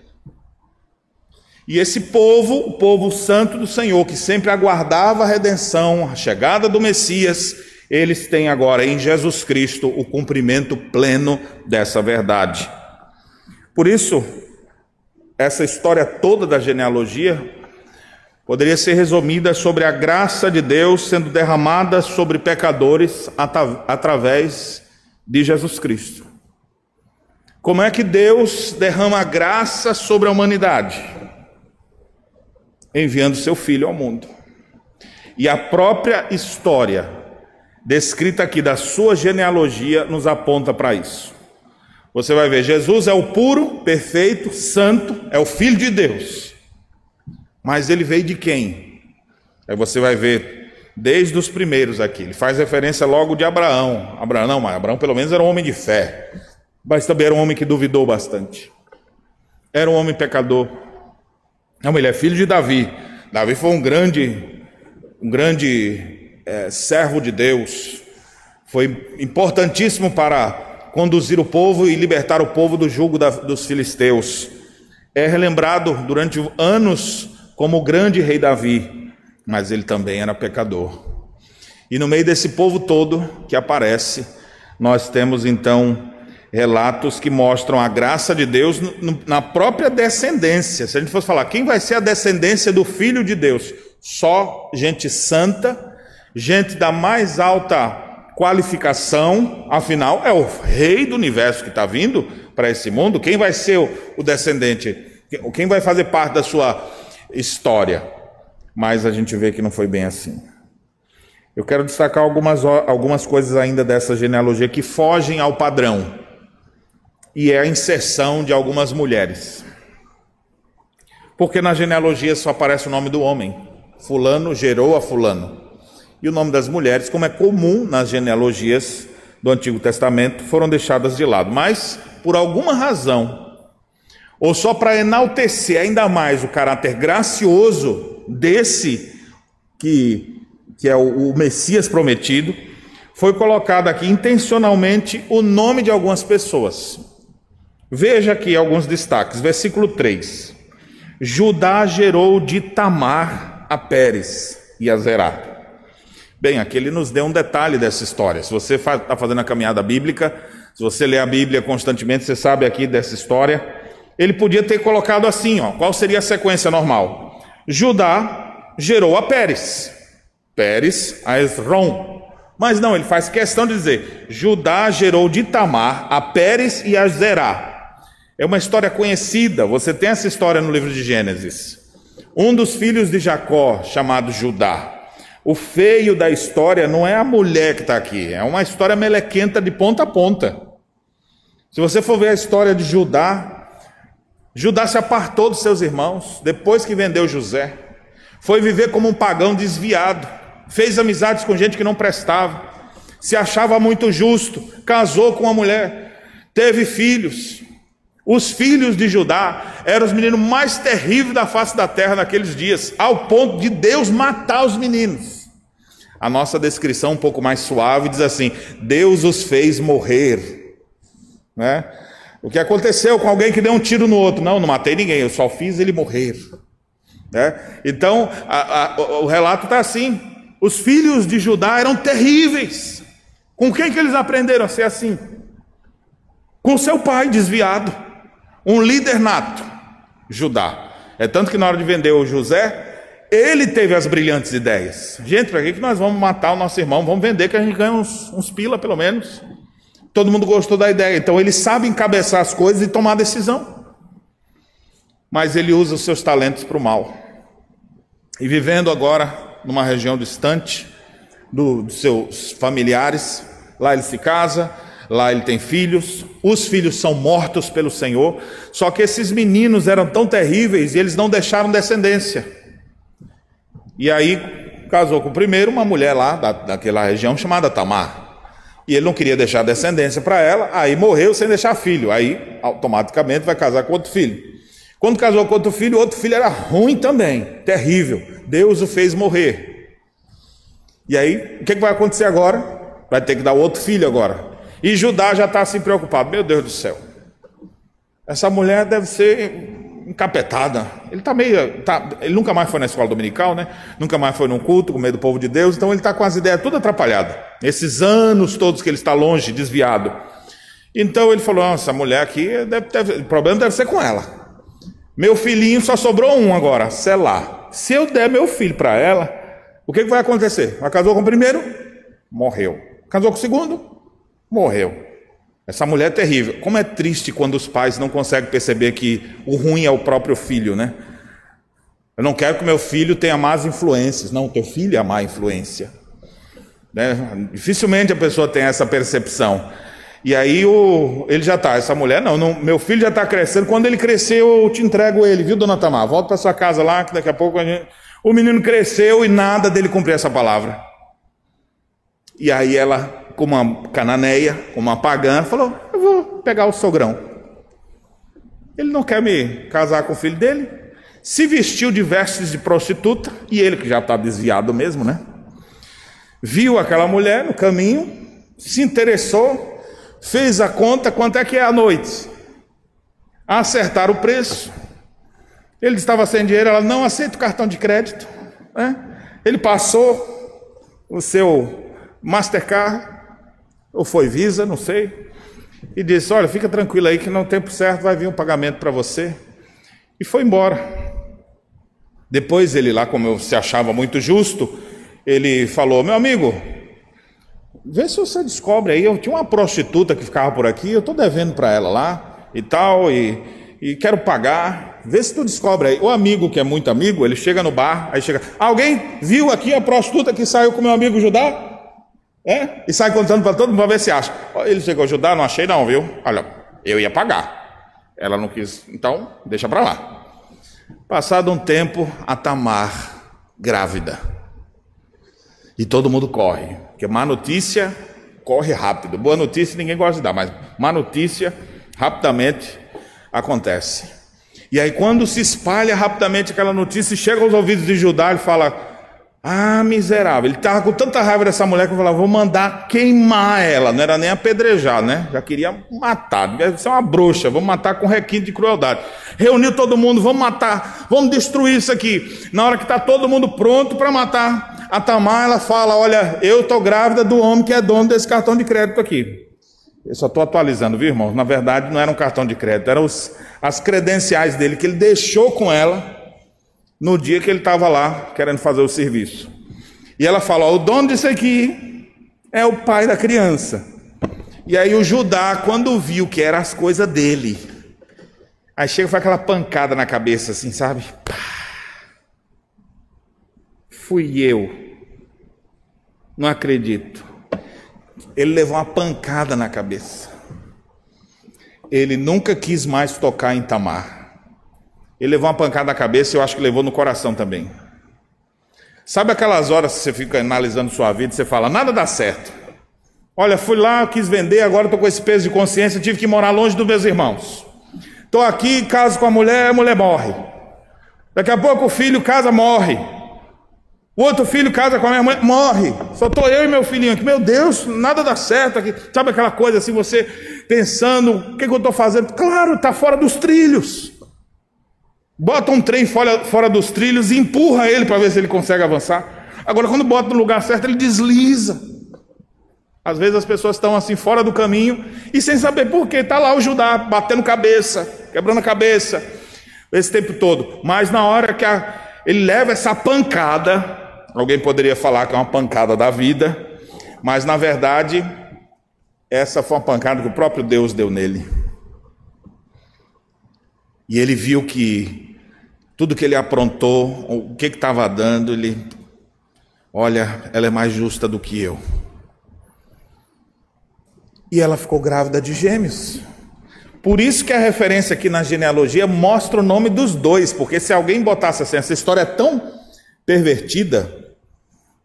E esse povo, o povo santo do Senhor, que sempre aguardava a redenção, a chegada do Messias, eles têm agora em Jesus Cristo o cumprimento pleno dessa verdade. Por isso, essa história toda da genealogia poderia ser resumida sobre a graça de Deus sendo derramada sobre pecadores através de Jesus Cristo. Como é que Deus derrama graça sobre a humanidade? Enviando seu filho ao mundo. E a própria história descrita aqui da sua genealogia nos aponta para isso. Você vai ver, Jesus é o puro, perfeito, santo, é o filho de Deus. Mas ele veio de quem? Aí você vai ver desde os primeiros aqui. Ele faz referência logo de Abraão. Abraão, não, mas Abraão pelo menos era um homem de fé. Mas também era um homem que duvidou bastante. Era um homem pecador. Não, ele é filho de Davi. Davi foi um grande, um grande é, servo de Deus. Foi importantíssimo para conduzir o povo e libertar o povo do jugo da, dos filisteus. É relembrado durante anos como o grande rei Davi, mas ele também era pecador. E no meio desse povo todo que aparece, nós temos então relatos que mostram a graça de Deus na própria descendência. Se a gente fosse falar, quem vai ser a descendência do Filho de Deus? Só gente santa, gente da mais alta qualificação, afinal, é o rei do universo que está vindo para esse mundo. Quem vai ser o descendente? Quem vai fazer parte da sua história? Mas a gente vê que não foi bem assim. Eu quero destacar algumas, algumas coisas ainda dessa genealogia que fogem ao padrão, e é a inserção de algumas mulheres. Porque na genealogia só aparece o nome do homem. Fulano gerou a Fulano. E o nome das mulheres, como é comum nas genealogias do Antigo Testamento, foram deixadas de lado. Mas, por alguma razão, ou só para enaltecer ainda mais o caráter gracioso desse que que é o, o Messias prometido, foi colocado aqui intencionalmente o nome de algumas pessoas. Veja aqui alguns destaques. Versículo 3. Judá gerou de Tamar a Pérez e a Zerá. Bem, aqui ele nos deu um detalhe dessa história. Se você está fazendo a caminhada bíblica, se você lê a Bíblia constantemente, você sabe aqui dessa história. Ele podia ter colocado assim, ó. Qual seria a sequência normal? Judá gerou a Pérez. Pérez a Esrom. Mas não, ele faz questão de dizer: Judá gerou de Tamar a Pérez e a Zerá. É uma história conhecida, você tem essa história no livro de Gênesis. Um dos filhos de Jacó, chamado Judá. O feio da história não é a mulher que está aqui, é uma história melequenta de ponta a ponta. Se você for ver a história de Judá, Judá se apartou dos seus irmãos depois que vendeu José, foi viver como um pagão desviado fez amizades com gente que não prestava, se achava muito justo, casou com uma mulher, teve filhos. Os filhos de Judá eram os meninos mais terríveis da face da terra naqueles dias, ao ponto de Deus matar os meninos. A nossa descrição um pouco mais suave diz assim: Deus os fez morrer. Né? O que aconteceu com alguém que deu um tiro no outro? Não, não matei ninguém, eu só fiz ele morrer. Né? Então, a, a, o relato está assim: os filhos de Judá eram terríveis. Com quem que eles aprenderam a ser assim? Com seu pai desviado, um líder nato, Judá. É tanto que na hora de vender o José, ele teve as brilhantes ideias. Gente, para que nós vamos matar o nosso irmão? Vamos vender que a gente ganha uns, uns pila pelo menos. Todo mundo gostou da ideia. Então ele sabe encabeçar as coisas e tomar decisão. Mas ele usa os seus talentos para o mal. E vivendo agora numa região distante do, dos seus familiares. Lá ele se casa, lá ele tem filhos, os filhos são mortos pelo Senhor. Só que esses meninos eram tão terríveis e eles não deixaram descendência. E aí casou com o primeiro uma mulher lá da, daquela região chamada Tamar. E ele não queria deixar descendência para ela, aí morreu sem deixar filho. Aí automaticamente vai casar com outro filho. Quando casou com outro filho, o outro filho era ruim também, terrível. Deus o fez morrer. E aí, o que, vai acontecer agora? Vai ter que dar outro filho agora. E Judá já está assim preocupado. Meu Deus do céu. Essa mulher deve ser encapetada. Ele tá meio. Tá, ele nunca mais foi na escola dominical, né? Nunca mais foi num culto com meio do povo de Deus. Então ele está com as ideias tudo atrapalhadas. Esses anos todos que ele está longe, desviado. Então ele falou: essa mulher aqui, deve, o problema deve ser com ela. Meu filhinho só sobrou um agora, Selá. Se eu der meu filho para ela, o que, que vai acontecer? Ela casou com o primeiro? Morreu. Casou com o segundo? Morreu. Essa mulher é terrível. Como é triste quando os pais não conseguem perceber que o ruim é o próprio filho, né? Eu não quero que meu filho tenha más influências. Não, teu filho é a má influência. Né? Dificilmente a pessoa tem essa percepção. E aí o, ele já está, essa mulher, não, não, meu filho já está crescendo. Quando ele crescer, eu te entrego ele, viu, dona Tamar? Volta para sua casa lá, que daqui a pouco a gente... O menino cresceu e nada dele cumprir essa palavra. E aí ela, como uma cananeia, como uma pagã, falou: Eu vou pegar o sogrão. Ele não quer me casar com o filho dele. Se vestiu de vestes de prostituta, e ele que já está desviado mesmo, né? Viu aquela mulher no caminho, se interessou, fez a conta, quanto é que é a noite? Acertar o preço. Ele estava sem dinheiro, ela não aceita o cartão de crédito. Né? Ele passou o seu Mastercard, ou foi Visa, não sei, e disse: Olha, fica tranquilo aí que no tempo certo vai vir um pagamento para você. E foi embora. Depois ele lá, como eu se achava muito justo, ele falou: Meu amigo, vê se você descobre aí. Eu tinha uma prostituta que ficava por aqui, eu estou devendo para ela lá e tal, e, e quero pagar. Vê se tu descobre aí. O amigo que é muito amigo, ele chega no bar, aí chega: Alguém viu aqui a prostituta que saiu com meu amigo Judá? É? E sai contando para todo mundo para ver se acha. Ele chegou a Judá, não achei não, viu? Olha, eu ia pagar. Ela não quis, então deixa para lá. Passado um tempo, a Tamar grávida. E todo mundo corre, porque má notícia corre rápido. Boa notícia ninguém gosta de dar, mas má notícia rapidamente acontece. E aí quando se espalha rapidamente aquela notícia, chega aos ouvidos de Judá, ele fala: ah, miserável. Ele estava com tanta raiva dessa mulher que eu falava, vou mandar queimar ela. Não era nem apedrejar, né? Já queria matar. Deve ser uma bruxa, vamos matar com requinte de crueldade. Reuniu todo mundo, vamos matar, vamos destruir isso aqui. Na hora que está todo mundo pronto para matar, a Tamar, ela fala, olha, eu estou grávida do homem que é dono desse cartão de crédito aqui. Eu só estou atualizando, viu, irmãos? Na verdade, não era um cartão de crédito, eram os, as credenciais dele que ele deixou com ela no dia que ele estava lá querendo fazer o serviço. E ela fala: o dono disso aqui é o pai da criança. E aí o Judá, quando viu que eram as coisas dele, aí chega e faz aquela pancada na cabeça, assim, sabe? Pá. Fui eu. Não acredito. Ele levou uma pancada na cabeça. Ele nunca quis mais tocar em Tamar. Ele levou uma pancada na cabeça e eu acho que levou no coração também. Sabe aquelas horas que você fica analisando sua vida e você fala, nada dá certo. Olha, fui lá, quis vender, agora estou com esse peso de consciência, tive que morar longe dos meus irmãos. Estou aqui, caso com a mulher, a mulher morre. Daqui a pouco o filho casa, morre. Outro filho casa com a minha mãe, morre. Só estou eu e meu filhinho aqui. Meu Deus, nada dá certo aqui. Sabe aquela coisa assim, você pensando, o que, que eu estou fazendo? Claro, está fora dos trilhos. Bota um trem fora, fora dos trilhos e empurra ele para ver se ele consegue avançar. Agora, quando bota no lugar certo, ele desliza. Às vezes as pessoas estão assim fora do caminho e sem saber por quê. Está lá o Judá batendo cabeça, quebrando a cabeça, esse tempo todo. Mas na hora que a, ele leva essa pancada, alguém poderia falar que é uma pancada da vida, mas na verdade, essa foi uma pancada que o próprio Deus deu nele. E ele viu que tudo que ele aprontou, o que estava dando, ele, olha, ela é mais justa do que eu. E ela ficou grávida de gêmeos. Por isso que a referência aqui na genealogia mostra o nome dos dois, porque se alguém botasse assim, essa história é tão pervertida,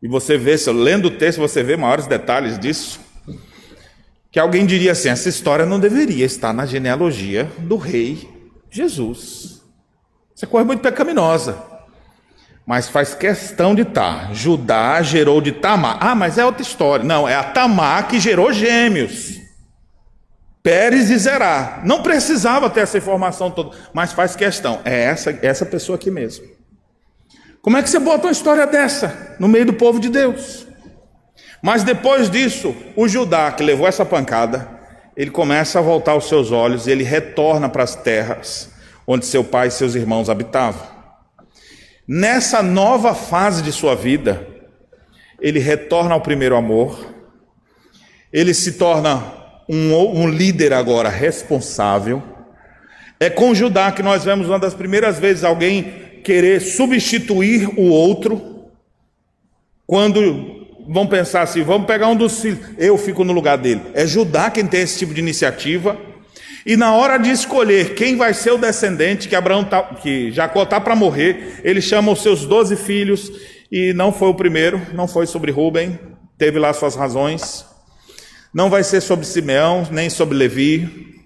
e você vê, lendo o texto, você vê maiores detalhes disso, que alguém diria assim: essa história não deveria estar na genealogia do rei Jesus. Essa é muito pecaminosa. Mas faz questão de estar. Tá. Judá gerou de Tamar. Ah, mas é outra história. Não, é a Tamar que gerou gêmeos. Pérez e Zerá. Não precisava ter essa informação toda, mas faz questão. É essa, essa pessoa aqui mesmo. Como é que você bota uma história dessa no meio do povo de Deus? Mas depois disso, o Judá que levou essa pancada, ele começa a voltar os seus olhos e ele retorna para as terras onde seu pai e seus irmãos habitavam. Nessa nova fase de sua vida, ele retorna ao primeiro amor, ele se torna um, um líder agora responsável. É com Judá que nós vemos uma das primeiras vezes alguém querer substituir o outro, quando vão pensar assim, vamos pegar um dos filhos, eu fico no lugar dele. É Judá quem tem esse tipo de iniciativa. E na hora de escolher quem vai ser o descendente, que Abraão tá, que Jacó está para morrer, ele chama os seus doze filhos, e não foi o primeiro, não foi sobre Rubem, teve lá suas razões. Não vai ser sobre Simeão, nem sobre Levi.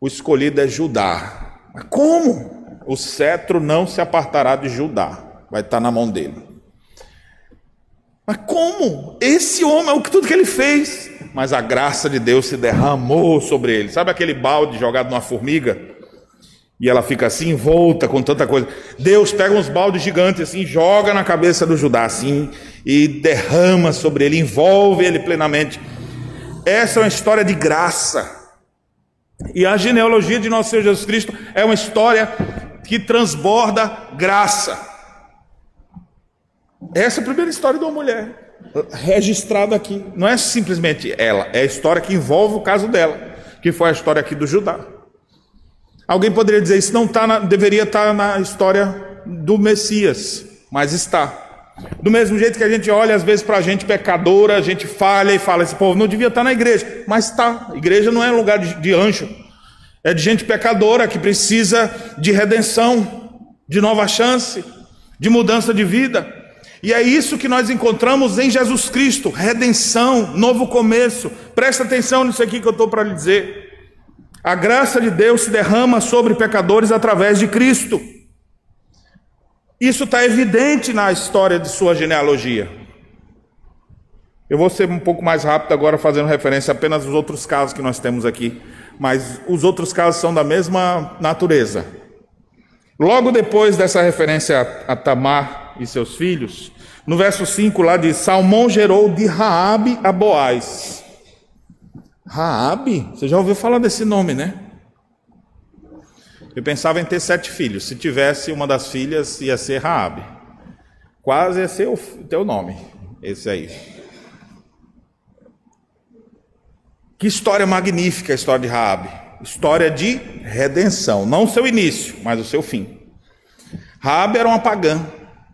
O escolhido é Judá. Mas como? O cetro não se apartará de Judá, vai estar na mão dele. Mas como? Esse homem, que tudo que ele fez, mas a graça de Deus se derramou sobre ele. Sabe aquele balde jogado numa formiga? E ela fica assim, envolta com tanta coisa. Deus pega uns baldes gigantes assim, joga na cabeça do Judá assim, e derrama sobre ele, envolve ele plenamente. Essa é uma história de graça. E a genealogia de nosso Senhor Jesus Cristo é uma história que transborda graça. Essa é a primeira história de uma mulher, registrada aqui. Não é simplesmente ela, é a história que envolve o caso dela, que foi a história aqui do Judá. Alguém poderia dizer, isso não tá na, deveria estar tá na história do Messias, mas está. Do mesmo jeito que a gente olha às vezes para a gente pecadora, a gente falha e fala, esse povo não devia estar tá na igreja, mas está. Igreja não é um lugar de, de anjo, é de gente pecadora que precisa de redenção, de nova chance, de mudança de vida. E é isso que nós encontramos em Jesus Cristo: redenção, novo começo. Presta atenção nisso aqui que eu estou para lhe dizer. A graça de Deus se derrama sobre pecadores através de Cristo. Isso está evidente na história de sua genealogia. Eu vou ser um pouco mais rápido agora, fazendo referência apenas aos outros casos que nós temos aqui, mas os outros casos são da mesma natureza. Logo depois dessa referência a Tamar e seus filhos, no verso 5 lá diz: Salmão gerou de Raabe a Boaz. Raabe? Você já ouviu falar desse nome, né? Eu pensava em ter sete filhos. Se tivesse uma das filhas, ia ser Raabe. Quase ia ser o teu nome, esse aí. Que história magnífica a história de Raabe. História de redenção, não o seu início, mas o seu fim. Raabe era uma pagã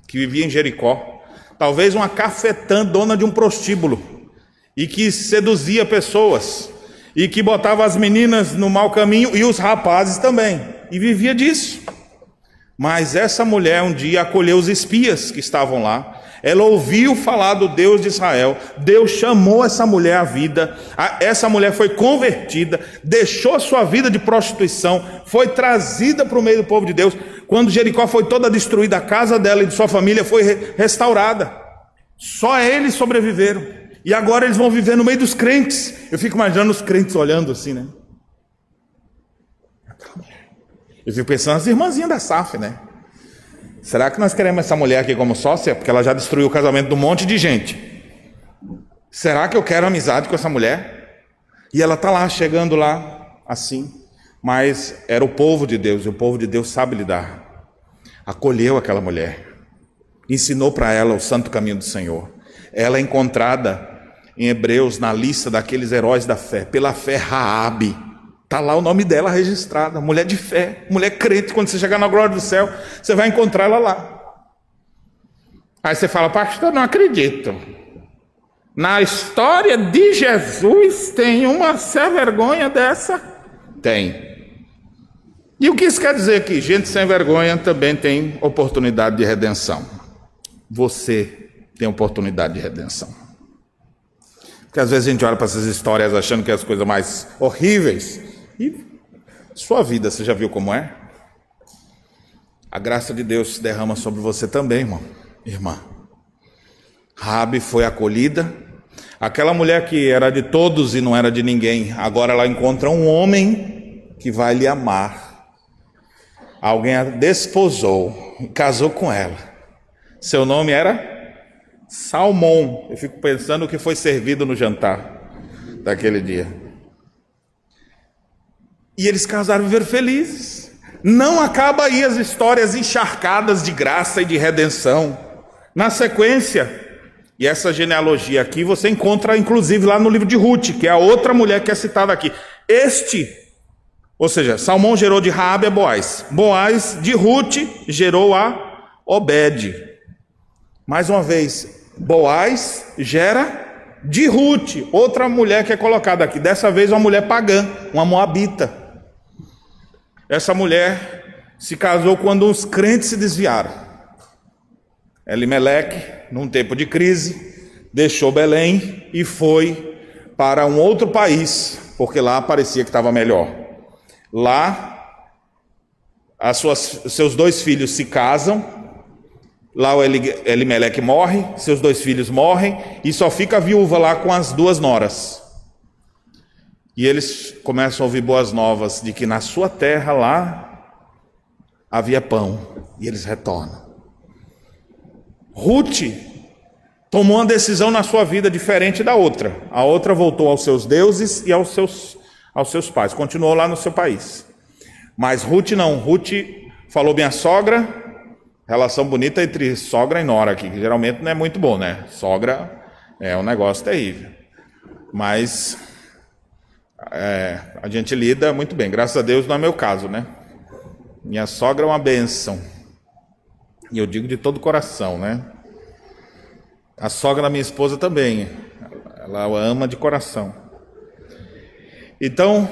que vivia em Jericó, talvez uma cafetã dona de um prostíbulo e que seduzia pessoas e que botava as meninas no mau caminho e os rapazes também, e vivia disso. Mas essa mulher um dia acolheu os espias que estavam lá. Ela ouviu falar do Deus de Israel. Deus chamou essa mulher à vida. Essa mulher foi convertida, deixou sua vida de prostituição, foi trazida para o meio do povo de Deus. Quando Jericó foi toda destruída, a casa dela e de sua família foi restaurada. Só eles sobreviveram. E agora eles vão viver no meio dos crentes. Eu fico imaginando os crentes olhando assim, né? Eu fico pensando nas irmãzinhas da SAF, né? Será que nós queremos essa mulher aqui como sócia? Porque ela já destruiu o casamento de um monte de gente. Será que eu quero amizade com essa mulher? E ela está lá, chegando lá, assim. Mas era o povo de Deus, e o povo de Deus sabe lidar. Acolheu aquela mulher, ensinou para ela o santo caminho do Senhor. Ela é encontrada em Hebreus, na lista daqueles heróis da fé, pela fé Raabe. Está lá o nome dela registrado, mulher de fé, mulher crente. Quando você chegar na glória do céu, você vai encontrar ela lá. Aí você fala, pastor, não acredito. Na história de Jesus tem uma sem vergonha dessa? Tem. E o que isso quer dizer aqui? Gente sem vergonha também tem oportunidade de redenção. Você tem oportunidade de redenção. Porque às vezes a gente olha para essas histórias achando que é as coisas mais horríveis. E sua vida, você já viu como é? A graça de Deus se derrama sobre você também, irmão, irmã. Rabi foi acolhida. Aquela mulher que era de todos e não era de ninguém, agora ela encontra um homem que vai lhe amar. Alguém a desposou, casou com ela. Seu nome era salmão. Eu fico pensando o que foi servido no jantar daquele dia. E eles casaram e viveram felizes. Não acaba aí as histórias encharcadas de graça e de redenção. Na sequência, e essa genealogia aqui você encontra inclusive lá no livro de Ruth, que é a outra mulher que é citada aqui. Este, ou seja, Salmão gerou de Raabe a Boaz. Boaz de Ruth gerou a Obed. Mais uma vez, Boaz gera de Ruth, outra mulher que é colocada aqui, dessa vez uma mulher pagã, uma moabita. Essa mulher se casou quando os crentes se desviaram. Elimeleque, num tempo de crise, deixou Belém e foi para um outro país, porque lá parecia que estava melhor. Lá, as suas, seus dois filhos se casam, Lá o Elimelec morre, seus dois filhos morrem, e só fica a viúva lá com as duas noras. E eles começam a ouvir boas novas de que na sua terra lá havia pão, e eles retornam. Ruth tomou uma decisão na sua vida diferente da outra. A outra voltou aos seus deuses e aos seus, aos seus pais, continuou lá no seu país. Mas Ruth não, Ruth falou: minha sogra relação bonita entre sogra e nora aqui, que geralmente não é muito bom, né? Sogra é um negócio terrível. Mas é, a gente lida muito bem. Graças a Deus não é meu caso, né? Minha sogra é uma benção. E eu digo de todo o coração, né? A sogra da minha esposa também. Ela ama de coração. Então,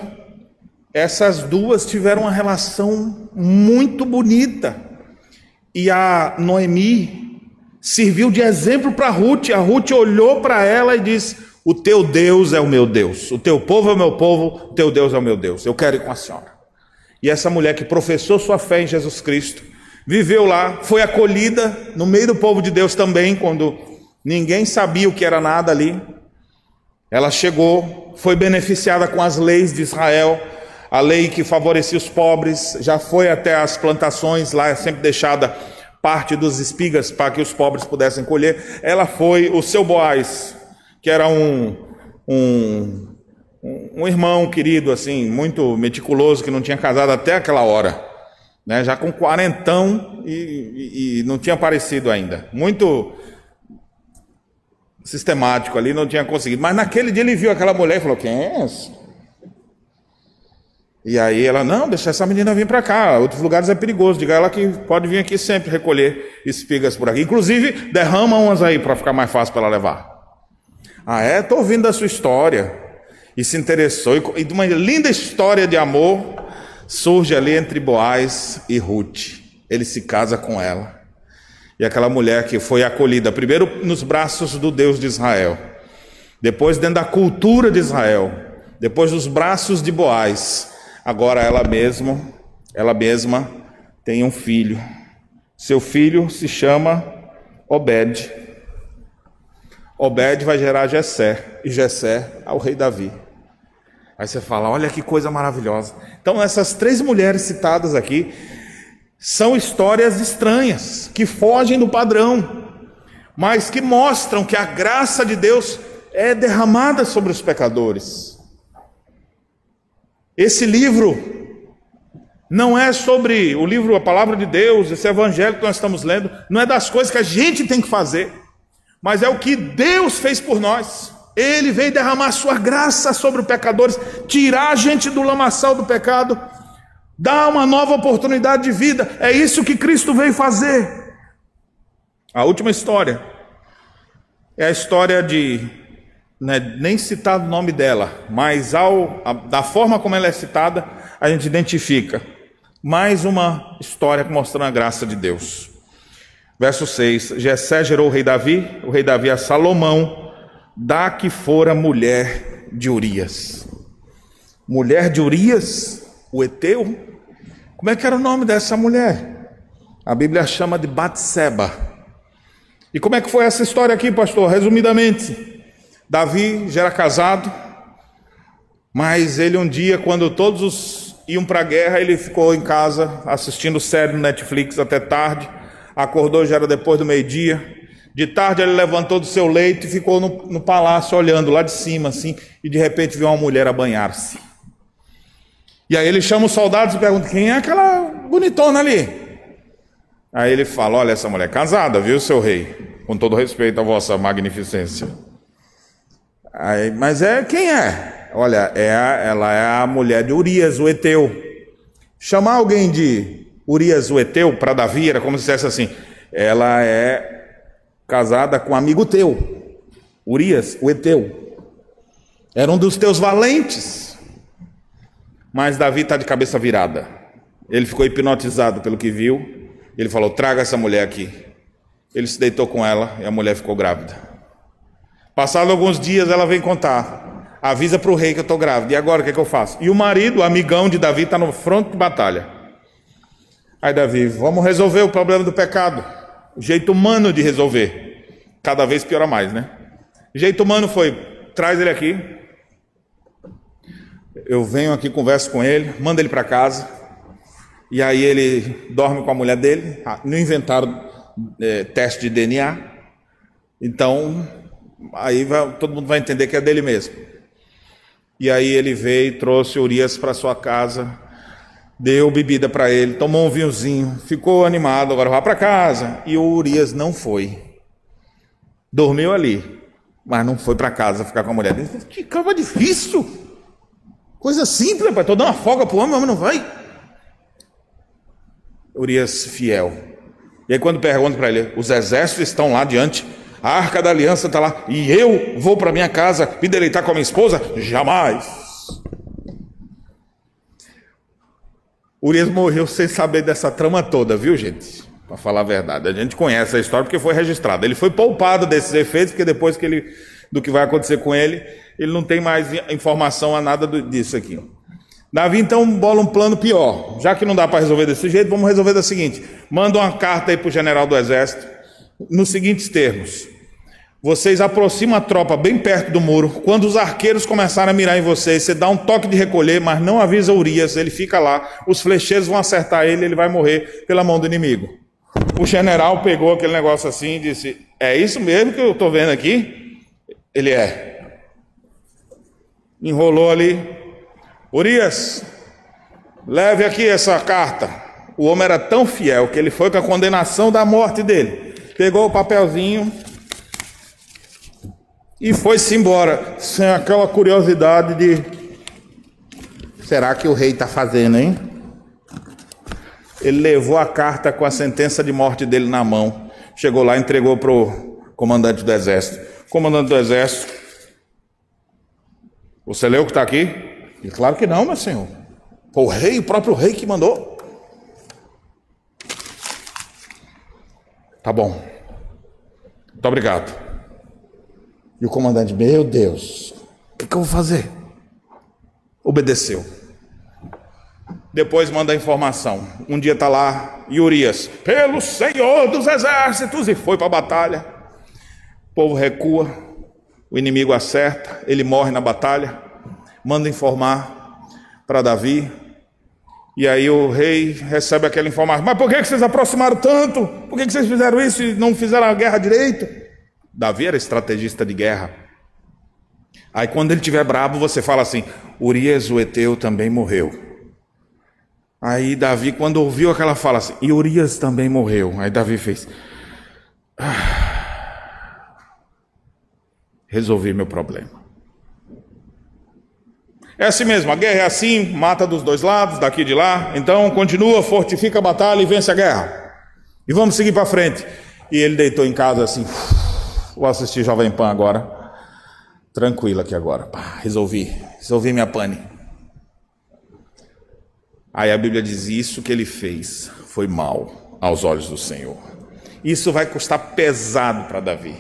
essas duas tiveram uma relação muito bonita. E a Noemi serviu de exemplo para Ruth. A Ruth olhou para ela e disse: O teu Deus é o meu Deus, o teu povo é o meu povo, o teu Deus é o meu Deus. Eu quero ir com a senhora. E essa mulher que professou sua fé em Jesus Cristo, viveu lá, foi acolhida no meio do povo de Deus também, quando ninguém sabia o que era nada ali. Ela chegou, foi beneficiada com as leis de Israel, a lei que favorecia os pobres, já foi até as plantações, lá é sempre deixada parte dos espigas para que os pobres pudessem colher. Ela foi, o seu Boaz, que era um, um, um irmão querido, assim, muito meticuloso, que não tinha casado até aquela hora, né, já com quarentão e, e, e não tinha aparecido ainda. Muito sistemático ali, não tinha conseguido. Mas naquele dia ele viu aquela mulher e falou: Quem é essa? E aí ela, não, deixa essa menina vir para cá, outros lugares é perigoso, diga ela que pode vir aqui sempre recolher espigas por aqui. Inclusive, derrama umas aí para ficar mais fácil para ela levar. Ah, é? Estou ouvindo da sua história. E se interessou, e de uma linda história de amor surge ali entre Boaz e Ruth. Ele se casa com ela. E aquela mulher que foi acolhida primeiro nos braços do Deus de Israel, depois dentro da cultura de Israel, depois nos braços de Boaz, agora ela mesma, ela mesma tem um filho. Seu filho se chama Obed. Obed vai gerar Jessé, e Jessé ao rei Davi. Aí você fala, olha que coisa maravilhosa. Então essas três mulheres citadas aqui, são histórias estranhas, que fogem do padrão, mas que mostram que a graça de Deus é derramada sobre os pecadores. Esse livro não é sobre o livro, a palavra de Deus, esse evangelho que nós estamos lendo, não é das coisas que a gente tem que fazer, mas é o que Deus fez por nós. Ele veio derramar sua graça sobre os pecadores, tirar a gente do lamaçal do pecado Dá uma nova oportunidade de vida. É isso que Cristo veio fazer. A última história é a história de, né, nem citar o nome dela, mas ao, a, da forma como ela é citada, a gente identifica mais uma história mostrando a graça de Deus. Verso 6: Jessé gerou o rei Davi, o rei Davi a Salomão, da que fora mulher de Urias. Mulher de Urias o Eteu. Como é que era o nome dessa mulher? A Bíblia chama de Batseba. E como é que foi essa história aqui, pastor? Resumidamente, Davi já era casado, mas ele um dia, quando todos os iam para a guerra, ele ficou em casa assistindo série no Netflix até tarde. Acordou, já era depois do meio-dia. De tarde ele levantou do seu leito e ficou no, no palácio olhando lá de cima, assim, e de repente viu uma mulher a banhar-se. E aí ele chama os soldados e pergunta: quem é aquela bonitona ali? Aí ele fala: olha, essa mulher é casada, viu, seu rei? Com todo respeito à vossa magnificência. Aí, mas é quem é? Olha, é a, ela é a mulher de Urias, o Eteu. Chamar alguém de Urias, o Eteu, para Davi, era como se dissesse assim: ela é casada com um amigo teu, Urias, o Eteu. Era um dos teus valentes. Mas Davi está de cabeça virada. Ele ficou hipnotizado pelo que viu. Ele falou: Traga essa mulher aqui. Ele se deitou com ela e a mulher ficou grávida. Passado alguns dias, ela vem contar: Avisa para o rei que eu estou grávida. E agora o que, é que eu faço? E o marido, o amigão de Davi, está no fronte de batalha. Aí Davi, vamos resolver o problema do pecado. O jeito humano de resolver. Cada vez piora mais, né? O jeito humano foi: traz ele aqui, eu venho aqui, converso com ele, mando ele para casa, e aí ele dorme com a mulher dele. Ah, não inventaram é, teste de DNA, então aí vai, todo mundo vai entender que é dele mesmo. E aí ele veio e trouxe Urias para sua casa, deu bebida para ele, tomou um vinhozinho, ficou animado, agora vá para casa. E o Urias não foi. Dormiu ali, mas não foi para casa ficar com a mulher. Ele que cama difícil. Coisa simples, pai. Estou dando uma folga para o homem, o homem não vai. Urias fiel. E aí quando pergunta para ele, os exércitos estão lá diante, a arca da aliança está lá, e eu vou para minha casa me deleitar com a minha esposa? Jamais. Urias morreu sem saber dessa trama toda, viu, gente? Para falar a verdade. A gente conhece a história porque foi registrada. Ele foi poupado desses efeitos, porque depois que ele, do que vai acontecer com ele, ele não tem mais informação a nada disso aqui. Davi então bola um plano pior. Já que não dá para resolver desse jeito, vamos resolver da seguinte: manda uma carta aí para o general do exército, nos seguintes termos: vocês aproximam a tropa bem perto do muro. Quando os arqueiros começarem a mirar em vocês, você dá um toque de recolher, mas não avisa Urias, ele fica lá. Os flecheiros vão acertar ele, ele vai morrer pela mão do inimigo. O general pegou aquele negócio assim e disse: É isso mesmo que eu estou vendo aqui? Ele é. Enrolou ali. Urias, leve aqui essa carta. O homem era tão fiel que ele foi com a condenação da morte dele. Pegou o papelzinho e foi-se embora, sem aquela curiosidade de: será que o rei está fazendo, hein? Ele levou a carta com a sentença de morte dele na mão. Chegou lá entregou para o comandante do exército. Comandante do exército, você leu o que está aqui? E claro que não, meu senhor. O rei, o próprio rei que mandou. Tá bom. Muito obrigado. E o comandante, meu Deus, o que, que eu vou fazer? Obedeceu. Depois manda a informação. Um dia está lá, Urias, pelo Senhor dos Exércitos, e foi para a batalha. O povo recua, o inimigo acerta, ele morre na batalha. Manda informar para Davi. E aí o rei recebe aquela informação: Mas por que vocês aproximaram tanto? Por que vocês fizeram isso e não fizeram a guerra direito? Davi era estrategista de guerra. Aí quando ele estiver brabo, você fala assim: Urias o Eteu também morreu. Aí Davi, quando ouviu aquela fala assim, e Urias também morreu. Aí Davi fez. Ah, resolvi meu problema. É assim mesmo, a guerra é assim, mata dos dois lados, daqui de lá. Então continua, fortifica a batalha e vence a guerra. E vamos seguir para frente. E ele deitou em casa assim. Vou assistir Jovem Pan agora. Tranquilo aqui agora. Pá, resolvi. Resolvi minha pane. Aí a Bíblia diz: Isso que ele fez foi mal aos olhos do Senhor. Isso vai custar pesado para Davi.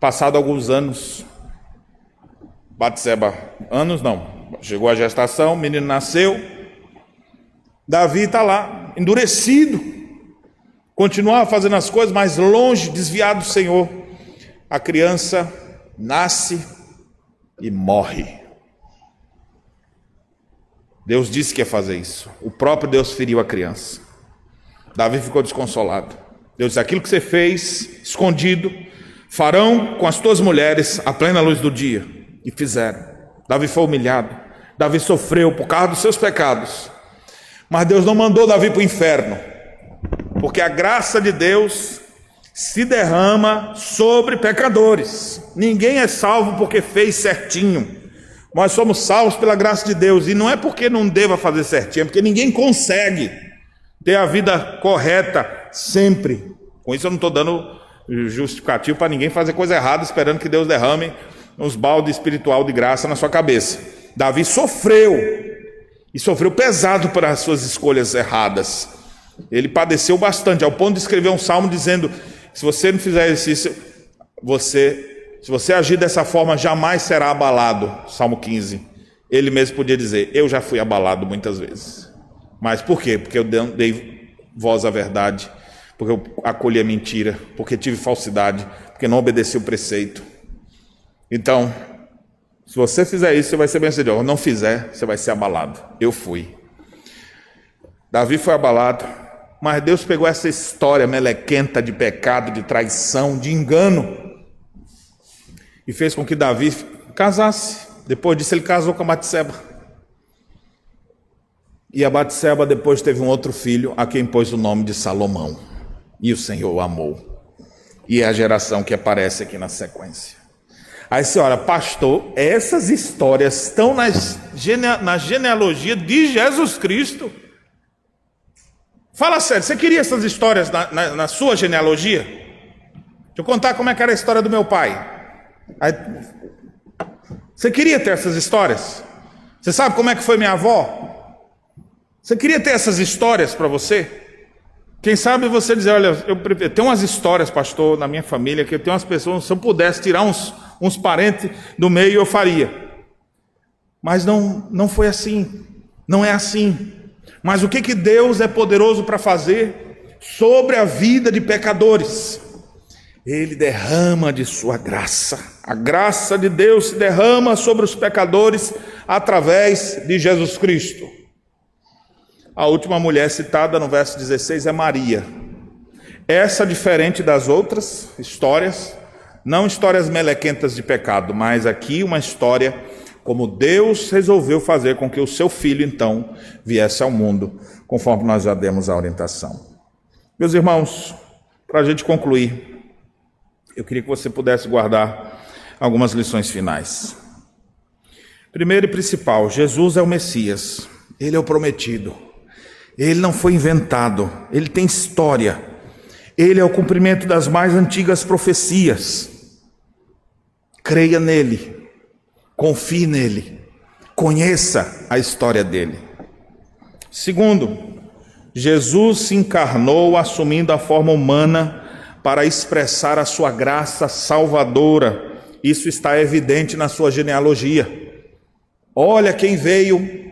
Passado alguns anos, Batseba, anos não, chegou a gestação, o menino nasceu. Davi está lá, endurecido, continuava fazendo as coisas, mas longe, desviado do Senhor. A criança nasce e morre. Deus disse que ia fazer isso. O próprio Deus feriu a criança. Davi ficou desconsolado. Deus disse: aquilo que você fez, escondido, farão com as tuas mulheres a plena luz do dia. E fizeram. Davi foi humilhado. Davi sofreu por causa dos seus pecados. Mas Deus não mandou Davi para o inferno porque a graça de Deus se derrama sobre pecadores. Ninguém é salvo porque fez certinho. Nós somos salvos pela graça de Deus. E não é porque não deva fazer certinho, é porque ninguém consegue ter a vida correta sempre. Com isso eu não estou dando justificativo para ninguém fazer coisa errada, esperando que Deus derrame uns balde espiritual de graça na sua cabeça. Davi sofreu, e sofreu pesado por as suas escolhas erradas. Ele padeceu bastante, ao ponto de escrever um salmo dizendo: se você não fizer exercício, você, se você agir dessa forma, jamais será abalado. Salmo 15. Ele mesmo podia dizer: Eu já fui abalado muitas vezes. Mas por quê? Porque eu dei voz à verdade, porque eu acolhi a mentira, porque tive falsidade, porque não obedeci o preceito. Então, se você fizer isso, você vai ser bem-sucedido. Não fizer, você vai ser abalado. Eu fui. Davi foi abalado, mas Deus pegou essa história melequenta de pecado, de traição, de engano, e fez com que Davi casasse. Depois disso, ele casou com a Batseba. E a Batseba depois teve um outro filho, a quem pôs o nome de Salomão. E o Senhor o amou. E é a geração que aparece aqui na sequência. Aí olha, pastor, essas histórias estão nas, na genealogia de Jesus Cristo. Fala sério, você queria essas histórias na, na, na sua genealogia? Deixa eu contar como é que era a história do meu pai. Aí, você queria ter essas histórias? Você sabe como é que foi minha avó? Você queria ter essas histórias para você? Quem sabe você dizer, olha, eu tem umas histórias, pastor, na minha família, que tem umas pessoas, se eu pudesse tirar uns, uns parentes do meio, eu faria. Mas não, não foi assim. Não é assim. Mas o que, que Deus é poderoso para fazer sobre a vida de pecadores? Ele derrama de sua graça. A graça de Deus se derrama sobre os pecadores através de Jesus Cristo. A última mulher citada no verso 16 é Maria. Essa, diferente das outras histórias, não histórias melequentas de pecado, mas aqui uma história como Deus resolveu fazer com que o seu filho, então, viesse ao mundo, conforme nós já demos a orientação. Meus irmãos, para a gente concluir, eu queria que você pudesse guardar algumas lições finais. Primeiro e principal, Jesus é o Messias, ele é o prometido. Ele não foi inventado, ele tem história. Ele é o cumprimento das mais antigas profecias. Creia nele, confie nele, conheça a história dele. Segundo, Jesus se encarnou assumindo a forma humana para expressar a sua graça salvadora. Isso está evidente na sua genealogia. Olha quem veio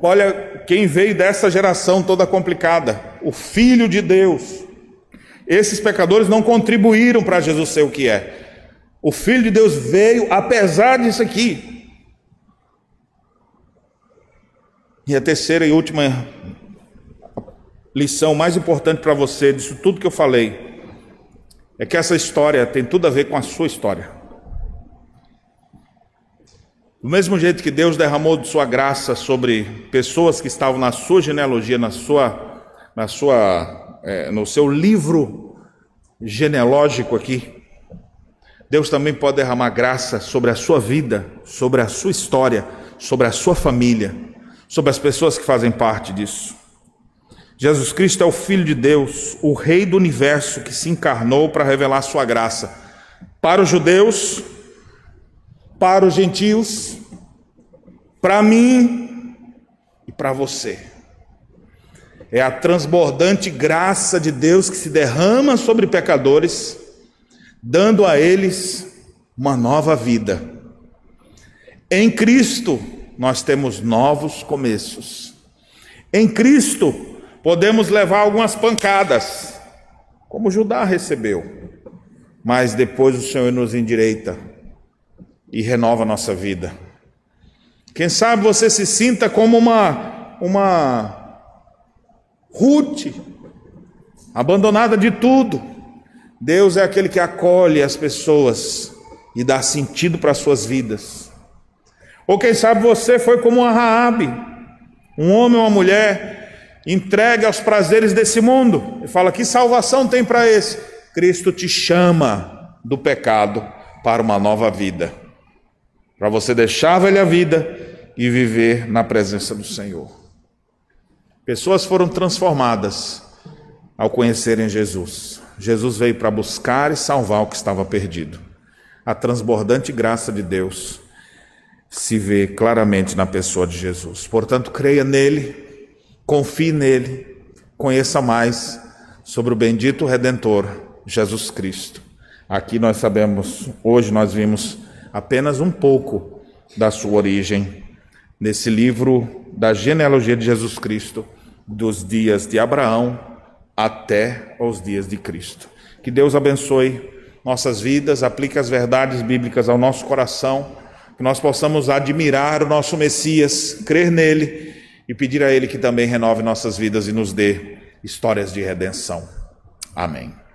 Olha quem veio dessa geração toda complicada, o Filho de Deus. Esses pecadores não contribuíram para Jesus ser o que é. O Filho de Deus veio apesar disso aqui. E a terceira e última lição mais importante para você disso tudo que eu falei é que essa história tem tudo a ver com a sua história. Do mesmo jeito que Deus derramou de sua graça sobre pessoas que estavam na sua genealogia, na sua, na sua, é, no seu livro genealógico aqui, Deus também pode derramar graça sobre a sua vida, sobre a sua história, sobre a sua família, sobre as pessoas que fazem parte disso. Jesus Cristo é o Filho de Deus, o Rei do universo que se encarnou para revelar sua graça para os judeus para os gentios, para mim e para você. É a transbordante graça de Deus que se derrama sobre pecadores, dando a eles uma nova vida. Em Cristo nós temos novos começos. Em Cristo podemos levar algumas pancadas, como Judá recebeu, mas depois o Senhor nos endireita e renova a nossa vida. Quem sabe você se sinta como uma uma Ruth, abandonada de tudo. Deus é aquele que acolhe as pessoas e dá sentido para as suas vidas. Ou quem sabe você foi como uma Raabe, um homem ou uma mulher entregue aos prazeres desse mundo e fala: "Que salvação tem para esse?" Cristo te chama do pecado para uma nova vida para você deixar a velha vida e viver na presença do Senhor. Pessoas foram transformadas ao conhecerem Jesus. Jesus veio para buscar e salvar o que estava perdido. A transbordante graça de Deus se vê claramente na pessoa de Jesus. Portanto, creia nele, confie nele, conheça mais sobre o bendito Redentor, Jesus Cristo. Aqui nós sabemos, hoje nós vimos apenas um pouco da sua origem nesse livro da genealogia de Jesus Cristo, dos dias de Abraão até os dias de Cristo. Que Deus abençoe nossas vidas, aplique as verdades bíblicas ao nosso coração, que nós possamos admirar o nosso Messias, crer nele e pedir a ele que também renove nossas vidas e nos dê histórias de redenção. Amém.